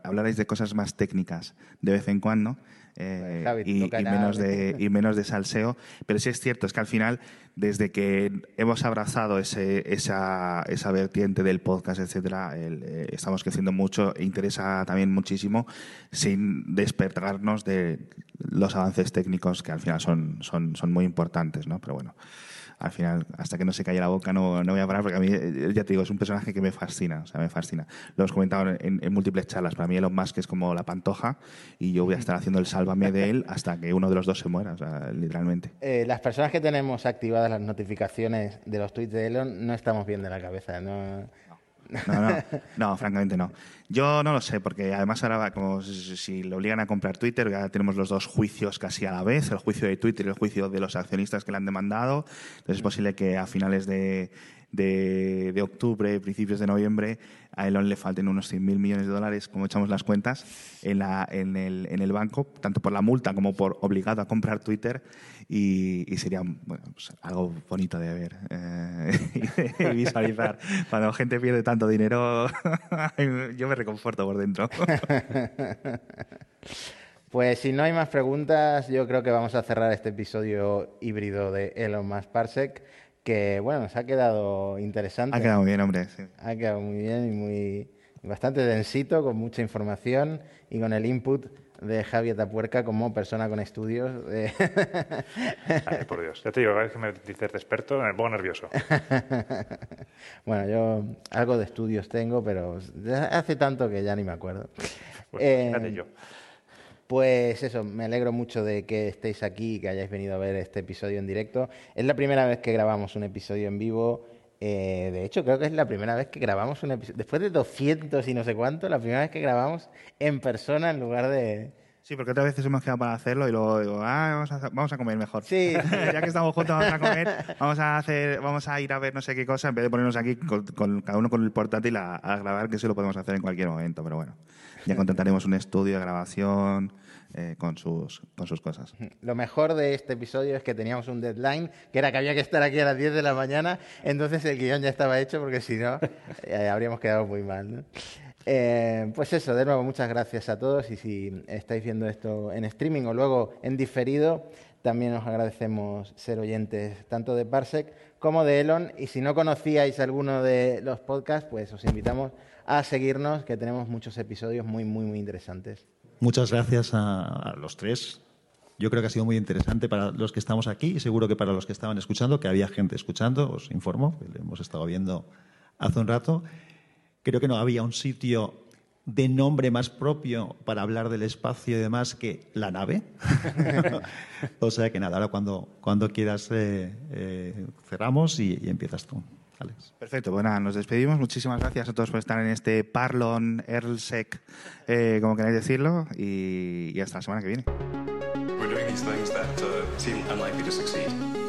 C: hablarais de cosas más técnicas de vez en cuando. Eh,
B: Javi,
C: y, menos
B: ¿no?
C: de, y menos de salseo. Pero sí es cierto, es que al final, desde que hemos abrazado ese, esa, esa vertiente del podcast, etcétera, el, eh, estamos creciendo mucho e interesa también muchísimo sin despertarnos de los avances técnicos que al final son, son, son muy importantes, ¿no? Pero bueno. Al final, hasta que no se calle la boca, no, no voy a parar, porque a mí, eh, ya te digo, es un personaje que me fascina, o sea, me fascina. Lo hemos comentado en, en múltiples charlas. Para mí, Elon Musk es como la pantoja, y yo voy a estar haciendo el sálvame de él hasta que uno de los dos se muera, o sea, literalmente.
B: Eh, las personas que tenemos activadas las notificaciones de los tweets de Elon no estamos bien de la cabeza. No,
C: no, no, francamente no. Yo no lo sé, porque además ahora como si le obligan a comprar Twitter, ya tenemos los dos juicios casi a la vez, el juicio de Twitter y el juicio de los accionistas que le han demandado. Entonces es posible que a finales de, de, octubre, principios de noviembre, a Elon le falten unos 100.000 millones de dólares, como echamos las cuentas, en, la, en, el, en el banco, tanto por la multa como por obligado a comprar Twitter, y, sería bueno, pues, algo bonito de ver eh, [LAUGHS] y visualizar. Cuando gente pierde tanto dinero, [LAUGHS] yo me reconforto por dentro. [LAUGHS]
B: Pues si no hay más preguntas, yo creo que vamos a cerrar este episodio híbrido de Elon Musk Parsec, que bueno, nos ha quedado interesante.
C: Ha quedado bien, hombre. sí.
B: Ha quedado muy bien y muy bastante densito, con mucha información y con el input de Javier Tapuerca como persona con estudios. de- [LAUGHS]
D: Ay, por Dios. Ya te digo, cada vez que me dices de experto, me pongo nervioso. [LAUGHS]
B: bueno, yo algo de estudios tengo, pero hace tanto que ya ni me acuerdo.
D: Pues
B: Eh,
D: fíjate yo.
B: Pues eso, me alegro mucho de que estéis aquí y que hayáis venido a ver este episodio en directo. Es la primera vez que grabamos un episodio en vivo. eh, de hecho, creo que es la primera vez que grabamos un episodio. Después de 200 y no sé cuánto, la primera vez que grabamos en persona en lugar de.
C: Sí, porque otras veces hemos quedado para hacerlo y luego digo, ah, vamos a, vamos a comer mejor.
B: Sí. [LAUGHS]
C: ya que estamos juntos, vamos a comer, vamos a hacer, vamos a ir a ver no sé qué cosa, en vez de ponernos aquí con, con cada uno con el portátil a, a grabar, que eso lo podemos hacer en cualquier momento, pero bueno, ya contrataremos un estudio de grabación eh, con, sus, con sus cosas.
B: Lo mejor de este episodio es que teníamos un deadline, que era que había que estar aquí a las 10 de la mañana, entonces el guion ya estaba hecho porque si no [LAUGHS] eh, habríamos quedado muy mal. ¿no? Eh, pues eso, de nuevo, muchas gracias a todos y si estáis viendo esto en streaming o luego en diferido, también os agradecemos ser oyentes tanto de Parsec como de Elon y si no conocíais alguno de los podcasts, pues os invitamos a seguirnos, que tenemos muchos episodios muy, muy, muy interesantes.
F: Muchas gracias a, a los tres. Yo creo que ha sido muy interesante para los que estamos aquí y seguro que para los que estaban escuchando, que había gente escuchando, os informo, que lo hemos estado viendo hace un rato. Creo que no había un sitio de nombre más propio para hablar del espacio y demás que la nave. [LAUGHS] o sea que nada, ahora cuando, cuando quieras eh, eh, cerramos y, y empiezas tú, Alex.
C: Perfecto, pues nada, nos despedimos. Muchísimas gracias a todos por estar en este Parlon, Erlsec, eh, como queráis decirlo, y, y hasta la semana que viene.
A: We're doing these things that uh, seem unlikely to succeed.